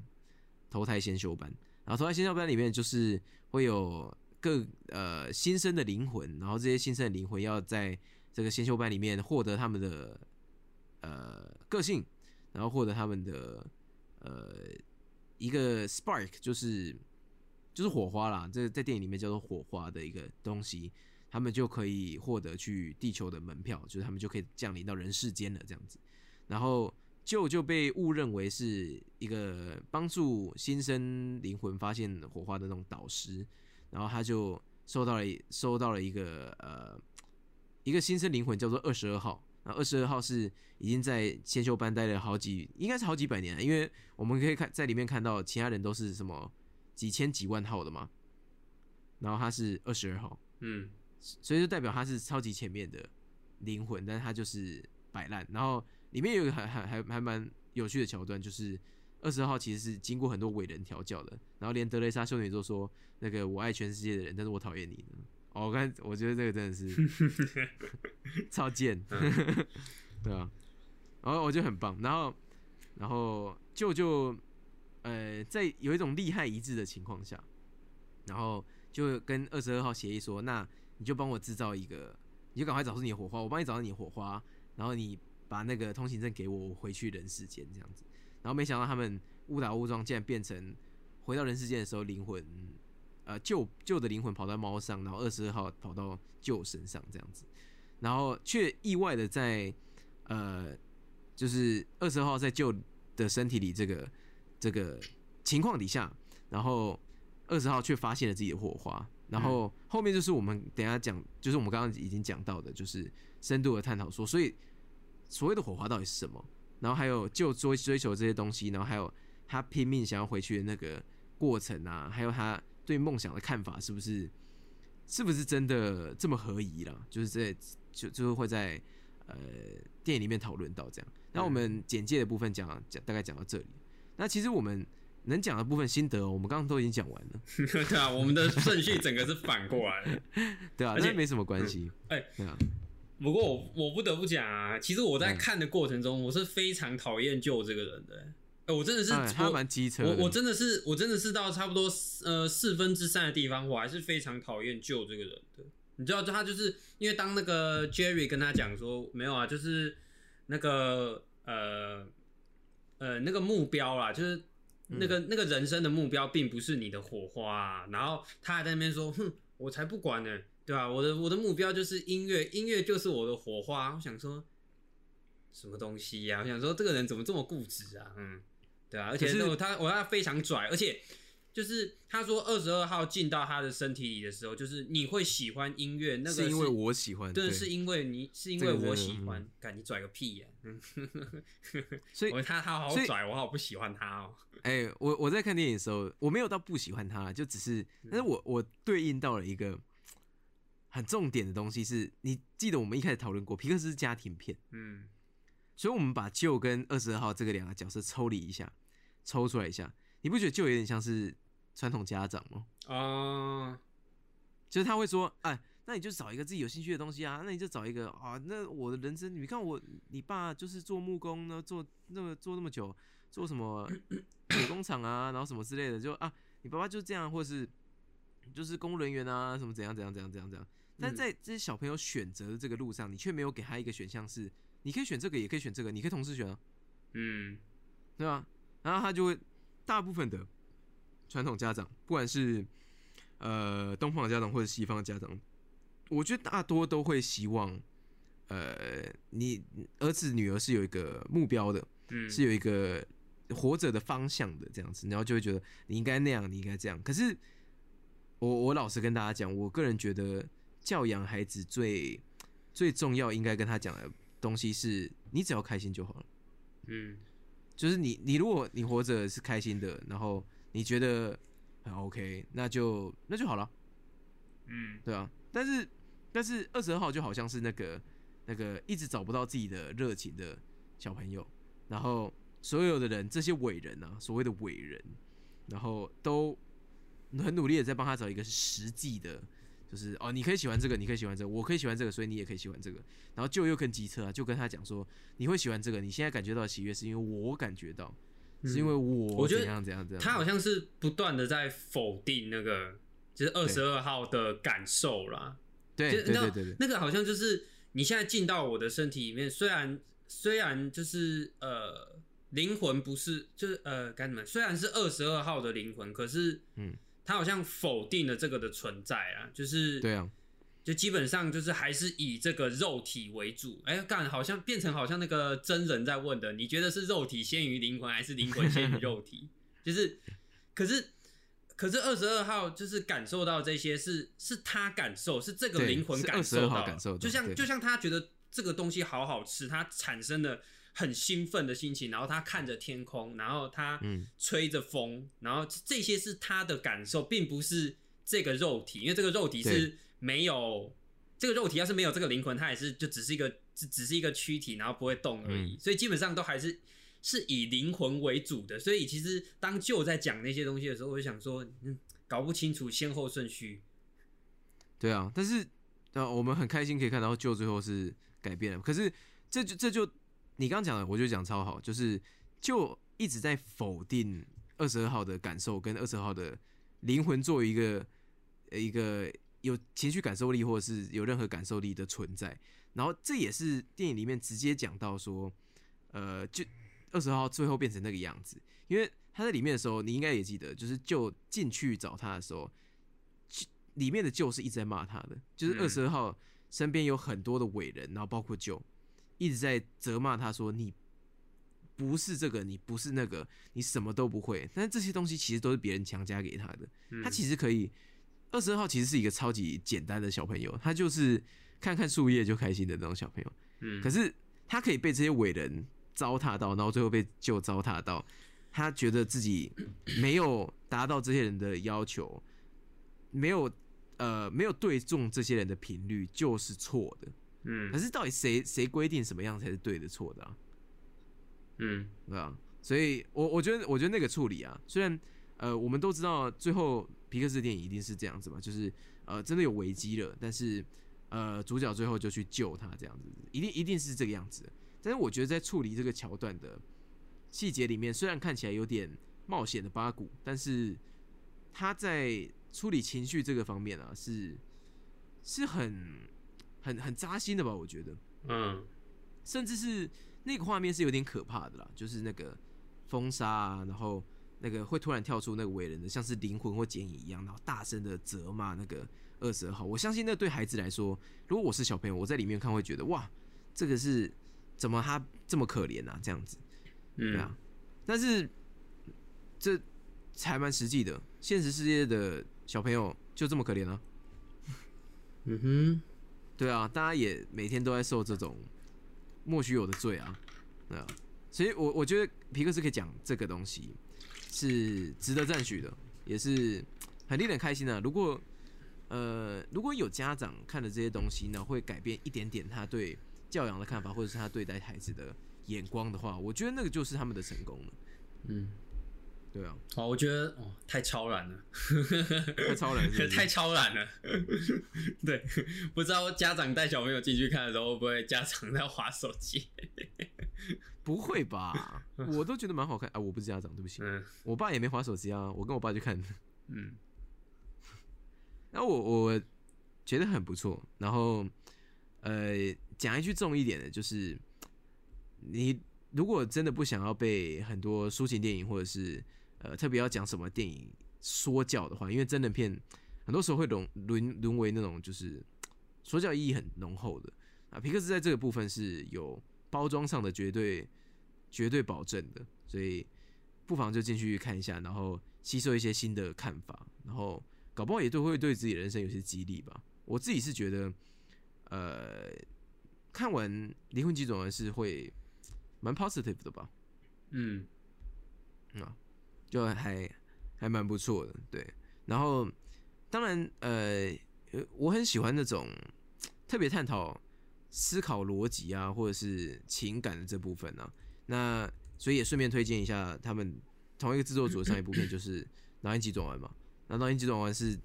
投胎先修班。然后投胎先修班里面就是会有各呃新生的灵魂，然后这些新生的灵魂要在这个先修班里面获得他们的呃个性，然后获得他们的呃一个 spark，就是就是火花啦，这在电影里面叫做火花的一个东西，他们就可以获得去地球的门票，就是他们就可以降临到人世间了这样子。然后就就被误认为是一个帮助新生灵魂发现火花的那种导师，然后他就收到了收到了一个呃一个新生灵魂叫做二十二号。那二十二号是已经在先修班待了好几，应该是好几百年了，因为我们可以看在里面看到其他人都是什么几千几万号的嘛，然后他是二十二号，嗯所以就代表他是超级前面的灵魂，但是他就是摆烂。然后里面有一个还还还还蛮有趣的桥段，就是二十二号其实是经过很多伟人调教的，然后连德雷莎修女都说那个我爱全世界的人，但是我讨厌你呢。哦，我看我觉得这个真的是 超贱，对啊，然后我觉得很棒，然后然后舅舅呃在有一种利害一致的情况下，然后就跟二十二号协议说，那你就帮我制造一个，你就赶快找出你的火花，我帮你找到你的火花，然后你把那个通行证给我，我回去人世间这样子。然后没想到他们误打误撞，竟然变成回到人世间的时候，灵魂呃旧旧的灵魂跑到猫上，然后二十二号跑到旧身上这样子，然后却意外的在呃就是二十号在旧的身体里这个这个情况底下，然后二十号却发现了自己的火花，然后后面就是我们等一下讲，就是我们刚刚已经讲到的，就是深度的探讨说，所以所谓的火花到底是什么？然后还有就追追求这些东西，然后还有他拼命想要回去的那个过程啊，还有他对梦想的看法是不是是不是真的这么合宜啦？就是在就就是会在呃电影里面讨论到这样。那我们简介的部分讲讲大概讲到这里。那其实我们能讲的部分心得哦，我们刚刚都已经讲完了，对啊，我们的顺序整个是反过来的。对啊，而且没什么关系。哎对啊，不过我我不得不讲啊，其实我在看的过程中，我是非常讨厌救这个人的、哎，我真的是他蛮机车的，我我真的是我真的是到差不多呃四分之三的地方，我还是非常讨厌救这个人的。你知道，他就是因为当那个 Jerry 跟他讲说没有啊，就是那个呃呃那个目标啦，就是那个、那个人生的目标并不是你的火花、啊，然后他还在那边说，哼，我才不管呢，对吧、我的我的目标就是音乐，音乐就是我的火花。我想说什么东西呀、我想说这个人怎么这么固执啊？嗯，对啊，而且他我他非常拽，而且就是他说二十二号进到他的身体里的时候，就是你会喜欢音乐，那个是因为我喜欢，对，对，是因为你是因为我喜嗯。欢，干你拽个屁呀、嗯，所以他他好拽，我好不喜欢他哦。哎、我我在看电影的时候，我没有到不喜欢他，就只是，但是我我对应到了一个很重点的东西是，你记得我们一开始讨论过，皮克斯是家庭片，嗯。所以我们把旧跟二十二号这个两个角色抽离一下，抽出来一下，你不觉得就有点像是传统家长吗？啊，就是他会说，哎，那你就找一个自己有兴趣的东西啊，那你就找一个啊，那我的人生，你看我，你爸就是做木工呢，做那么做那么久，做什么铁工厂啊，然后什么之类的，就啊，你爸爸就这样，或是就是公务人员啊，什么怎样怎样怎样怎样怎样。但嗯在这些小朋友选择的这个路上，你却没有给他一个选项是，你可以选这个，也可以选这个，你可以同时选啊，嗯对吧？然后他就会大部分的传统家长，不管是呃东方的家长或者西方的家长，我觉得大多都会希望，呃，你儿子女儿是有一个目标的，嗯，是有一个活着的方向的这样子，然后就会觉得你应该那样，你应该这样。可是我我老实跟大家讲，我个人觉得教养孩子最最重要应该跟他讲的东西是，你只要开心就好了。嗯就是你，你如果你活着是开心的，然后你觉得很 OK，那就那就好了，嗯对啊。但是但是二十二号就好像是那个那个一直找不到自己的热情的小朋友，然后所有的人这些伟人啊，所谓的伟人，然后都很努力的在帮他找一个实际的，就是哦，你可以喜欢这个，你可以喜欢这个，我可以喜欢这个，所以你也可以喜欢这个。然后就又更机车啊，就跟他讲说，你会喜欢这个，你现在感觉到喜悦是因为我感觉到，是因为我我觉得怎样怎样怎样。他好像是不断的在否定那个，就是二十二号的感受啦。对那对对对对，那个好像就是你现在进到我的身体里面，虽然虽然就是呃灵魂不是就是呃该怎么，虽然是二十二号的灵魂，可是嗯，他好像否定了这个的存在啊，就是对啊，就基本上就是还是以这个肉体为主。哎、干，好像变成好像那个真人在问的，你觉得是肉体先于灵魂，还是灵魂先于肉体？就是，可是。可是二十二号就是感受到这些是是他感受，是这个灵魂感受到，感受到就像就像他觉得这个东西好好吃，他产生了很兴奋的心情，然后他看着天空，然后他嗯吹着风，然后这些是他的感受，并不是这个肉体，因为这个肉体是没有这个肉体，要是没有这个灵魂，它也是就只是一个只只是一个躯体，然后不会动而已，嗯所以基本上都还是是以灵魂为主的。所以其实当舅在讲那些东西的时候，我就想说，嗯，搞不清楚先后顺序。对啊，但是呃，我们很开心可以看到舅最后是改变了。可是这就这就你刚刚讲的，我觉得讲超好，就是就一直在否定二十二号的感受跟二十二号的灵魂作为一个呃一个有情绪感受力或者是有任何感受力的存在。然后这也是电影里面直接讲到说，呃，就二十号最后变成那个样子，因为他在里面的时候，你应该也记得，就是就进去找他的时候，里面的舅是一直在骂他的，就是嗯二十二号身边有很多的伟人，然后包括舅一直在责骂他说你不是这个，你不是那个，你什么都不会。但是这些东西其实都是别人强加给他的，嗯他其实可以。二十二号其实是一个超级简单的小朋友，他就是看看树叶就开心的那种小朋友。嗯，可是他可以被这些伟人糟蹋到，然后最后被就糟蹋到，他觉得自己没有达到这些人的要求，没有呃没有对中这些人的频率就是错的。嗯可是到底谁谁规定什么样才是对的错的啊？嗯对吧？所以我我觉得我觉得那个处理啊，虽然呃我们都知道最后皮克斯电影一定是这样子嘛，就是呃真的有危机了，但是呃主角最后就去救他这样子，一定一定是这个样子。但是我觉得在处理这个桥段的细节里面，虽然看起来有点冒险的八股，但是他在处理情绪这个方面啊，是是很很很扎心的吧？我觉得。嗯甚至是那个画面是有点可怕的啦，就是那个风沙啊，然后那个会突然跳出那个伟人的，像是灵魂或剪影一样，然后大声的责骂那个二十二号。我相信那对孩子来说，如果我是小朋友，我在里面看会觉得哇，这个是怎么他这么可怜啊？这样子，对嗯啊。但是这还蛮实际的，现实世界的小朋友就这么可怜啊？嗯哼，对啊，大家也每天都在受这种莫须有的罪啊，对啊，所以我我觉得皮克斯可以讲这个东西是值得赞许的，也是很令人开心的、如果呃如果有家长看了这些东西呢，会改变一点点他对教养的看法，或者是他对待孩子的眼光的话，我觉得那个就是他们的成功了。嗯，对啊，好，我觉得哦，太超然了，太超然了是是 太超然了。对，不知道家长带小朋友进去看的时候，会不会家长在划手机？不会吧？我都觉得蛮好看啊！我不是家长，对不起，嗯我爸也没划手机啊，我跟我爸去看的。嗯然后我我觉得很不错。然后呃，讲一句重一点的，就是你如果真的不想要被很多抒情电影或者是呃特别要讲什么电影说教的话，因为真人片很多时候会沦沦沦为那种就是说教意义很浓厚的啊。皮克斯在这个部分是有包装上的绝对绝对保证的，所以不妨就进去看一下，然后吸收一些新的看法，然后搞不好也都会对自己人生有些激励吧。我自己是觉得，呃，看完《离婚机种人》是会蛮 positive 的吧，嗯啊，就还还蛮不错的，对。然后当然，呃，呃我很喜欢那种特别探讨思考逻辑啊，或者是情感的这部分啊。那所以也顺便推荐一下他们同一个制作组的上一部片，就是《脑筋急转弯》嘛。那《脑筋急转弯》是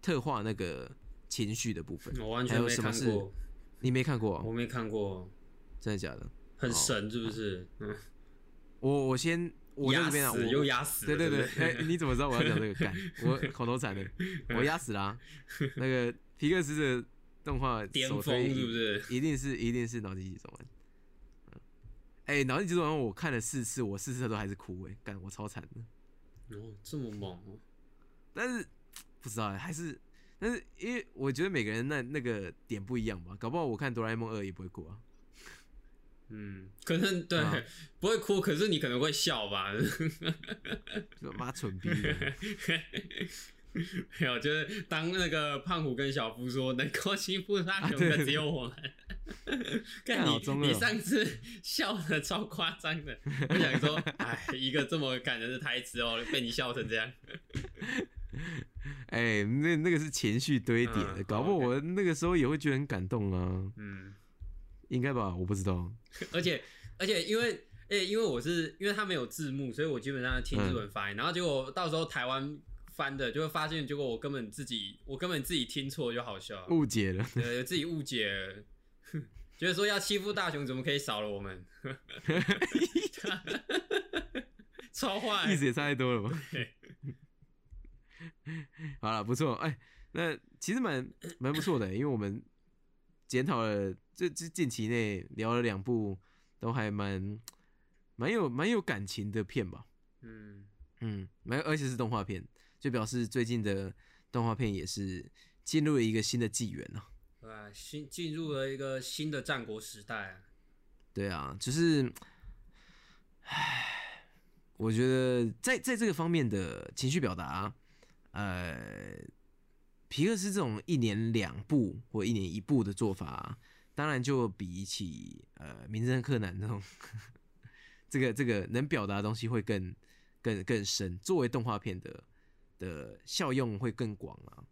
特化那个情绪的部分，我完还全没看有什么是过，你没看过、哦？我没看过，真的假的？很神是不是？嗯，我我先我这边啊，死我又压死，对对对，哎、你怎么知道我要讲这个？干，我口头禅的，我压死啦、那个皮克斯的动画巅峰是不是？一定是一定是脑筋急转弯。嗯哎、脑筋急转弯我看了四次，我四次都还是哭哎、干我超惨的。哦，这么猛哦，但是不知道、欸，还是但是因为我觉得每个人那那个点不一样吧，搞不好我看哆啦 A 梦二也不会哭啊。嗯，可能对啊。不会哭，可是你可能会笑吧？就妈蠢逼的，没有，就是当那个胖虎跟小夫说能够欺负他啊 熊的只有我们，看你你上次笑的超夸张的，我想说，哎，一个这么感人的台词哦，被你笑成这样。哎、那那个是情绪堆叠的，嗯搞不好我那个时候也会觉得很感动啊，嗯，应该吧？我不知道。而且而且因为诶、因为我是因为他没有字幕，所以我基本上听日文发音，然后结果到时候台湾翻的就会发现，结果我根本自己我根本自己听错，就好笑了。误解了，对，自己误解了，觉得说要欺负大雄，怎么可以少了我们？超坏意，思也差太多了吧？好了，不错，哎、那其实蛮蛮不错的，因为我们检讨了这这近期内聊了两部都还蛮蛮有蛮有感情的片吧，嗯，嗯，蛮而且是动画片，就表示最近的动画片也是进入了一个新的纪元啊。对啊？新进入了一个新的战国时代啊。对啊，就是，唉，我觉得在在这个方面的情绪表达，呃，皮克斯这种一年两部或一年一部的做法，当然就比起呃名侦探柯南那种，这个这个能表达的东西会更更更深，作为动画片的的效用会更广啊。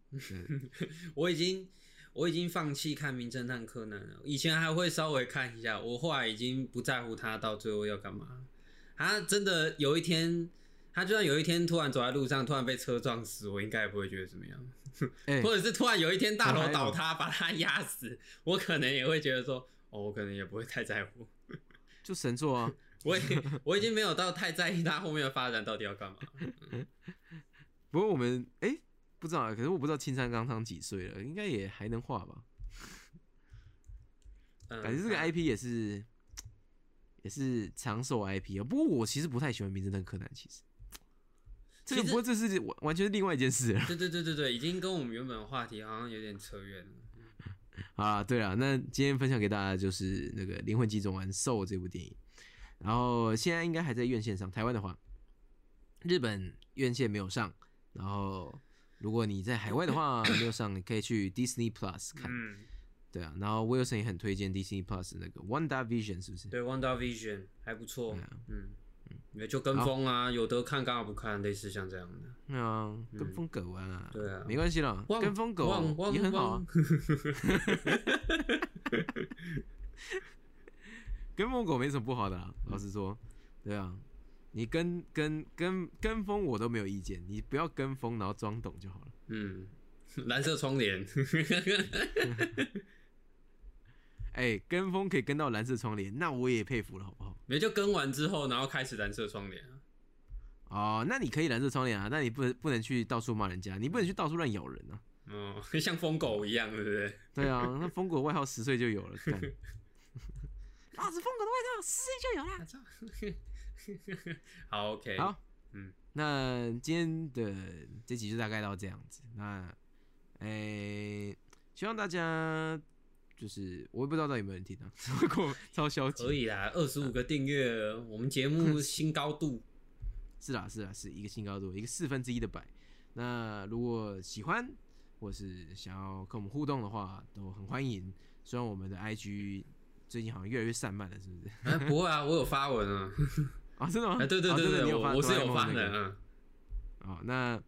我已经我已经放弃看《名侦探柯南》了，以前还会稍微看一下，我后来已经不在乎他到最后要干嘛。他真的有一天，他就算有一天突然走在路上，突然被车撞死，我应该也不会觉得怎么样。哎、或者是突然有一天大楼倒塌把他压死，我可能也会觉得说，哦，我可能也不会太在乎。就神作啊。我已我已经没有到太在意他后面的发展到底要干嘛。不过我们哎、不知道啊，可是我不知道青山刚昌几岁了，应该也还能画吧？嗯感觉这个 IP 也是也是长寿 IP 啊。不过我其实不太喜欢名侦探柯南，其实这个不过这是完完全是另外一件事了。对对对对对，已经跟我们原本的话题好像有点扯远了。好啦，对了，那今天分享给大家的就是那个《灵魂急转弯》Soul 这部电影，然后现在应该还在院线上，台湾的话，日本院线没有上，然后如果你在海外的话没有上，你可以去 Disney Plus 看。嗯，对啊，然后 Wilson 也很推荐 Disney Plus 那个 Wanda Vision 是不是？对，Wanda Vision 还不错啊。嗯嗯，就跟风啊，有得看刚好不看，类似像这样的。对啊，跟风狗啊，对啊。没关系啦，跟风狗也很好啊，跟风狗没什么不好的啊，老实说，对啊，你跟跟跟跟风我都没有意见，你不要跟风然后装懂就好了。嗯，蓝色窗帘。哎、跟风可以跟到蓝色窗帘，那我也佩服了，好不好？没就跟完之后，然后开始蓝色窗帘啊。哦，那你可以蓝色窗帘啊，那你不能不能去到处骂人家，你不能去到处乱咬人啊。哦，像疯狗一样，对不对？对啊，那疯狗外号十岁就有了，干 老子疯狗的外号十岁就有了。好，OK。好，嗯，那今天的这集就大概到这样子。那，诶、希望大家就是我也不知道到底有没有人听啊，如果超消极。可以啦，二十五个订阅，我们节目 新高度。是啦，是啦，是一个新高度，一个四分之一的百。那如果喜欢或是想要跟我们互动的话，都很欢迎。虽然我们的 IG 最近好像越来越散漫了，是不是？哎，不会啊，我有发文啊。啊，真的吗？哎，对对啊对对，我我是有发的，嗯啊，那、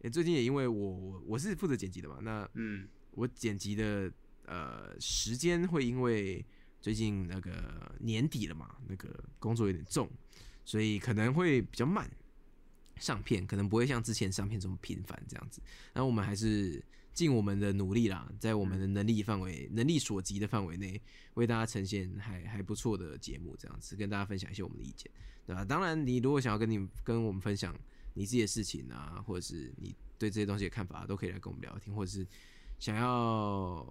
诶最近也因为我我我是负责剪辑的嘛，那嗯我剪辑的呃时间会因为最近那个年底了嘛，那个工作有点重，所以可能会比较慢上片，可能不会像之前上片这么频繁这样子。那我们还是尽我们的努力啦，在我们的能力范围、能力所及的范围内，为大家呈现还还不错的节目，这样子跟大家分享一些我们的意见，对吧？当然，你如果想要跟你跟我们分享你自己的事情啊，或者是你对这些东西的看法，都可以来跟我们聊天，或者是想要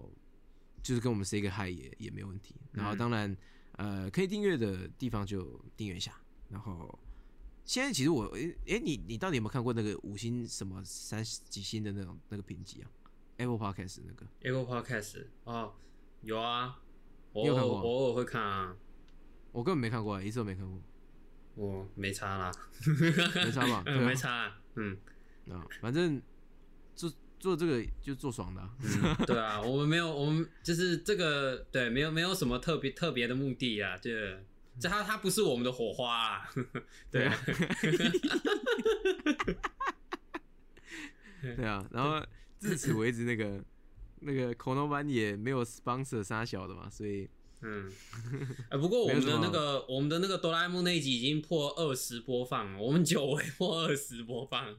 就是跟我们 say 个 hi 也也没问题。然后当然，呃，可以订阅的地方就订阅一下。然后现在其实我，诶、诶你你到底有没有看过那个五星什么三几星的那种那个评级啊？Apple Podcast 那个，，Apple Podcast 哦，有啊，我偶尔你有看过我偶尔会看啊，我根本没看过、一次都没看过，我没差啦，没差吧？啊没差啊，嗯，啊，反正就做这个就做爽的、啊，嗯，对啊，我们没有，我们就是这个，对，没有没有什么特别特别的目的啊，这这它它不是我们的火花啊，对啊，对啊，然后至此为止，那个那个口头版也没有 sponsor 杀小的嘛，所以嗯，哎、不过我们的那个 我们的那个哆啦 A 梦那一集已经破二十播放了，我们久违破二十播放，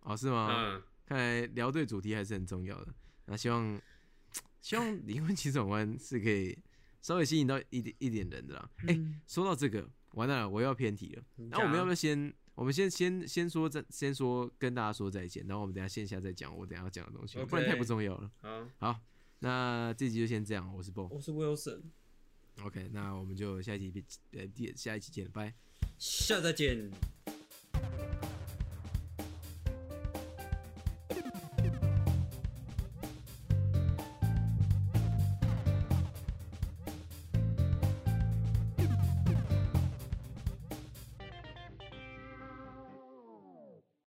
哦是吗？嗯，看来聊对主题还是很重要的。那希望 希望灵魂急转弯是可以稍微吸引到一点一点人的啦。哎、嗯说到这个，完蛋了，我又要偏题了。你那我们要不要先？我们先先先说再先说跟大家说再见，然后我们等下线下再讲我等下要讲的东西 OK 不然太不重要了。好，好，那这集就先这样，我是 BO。我是 Wilson，OK，那我们就下一集呃第下一期见，拜。下次再见。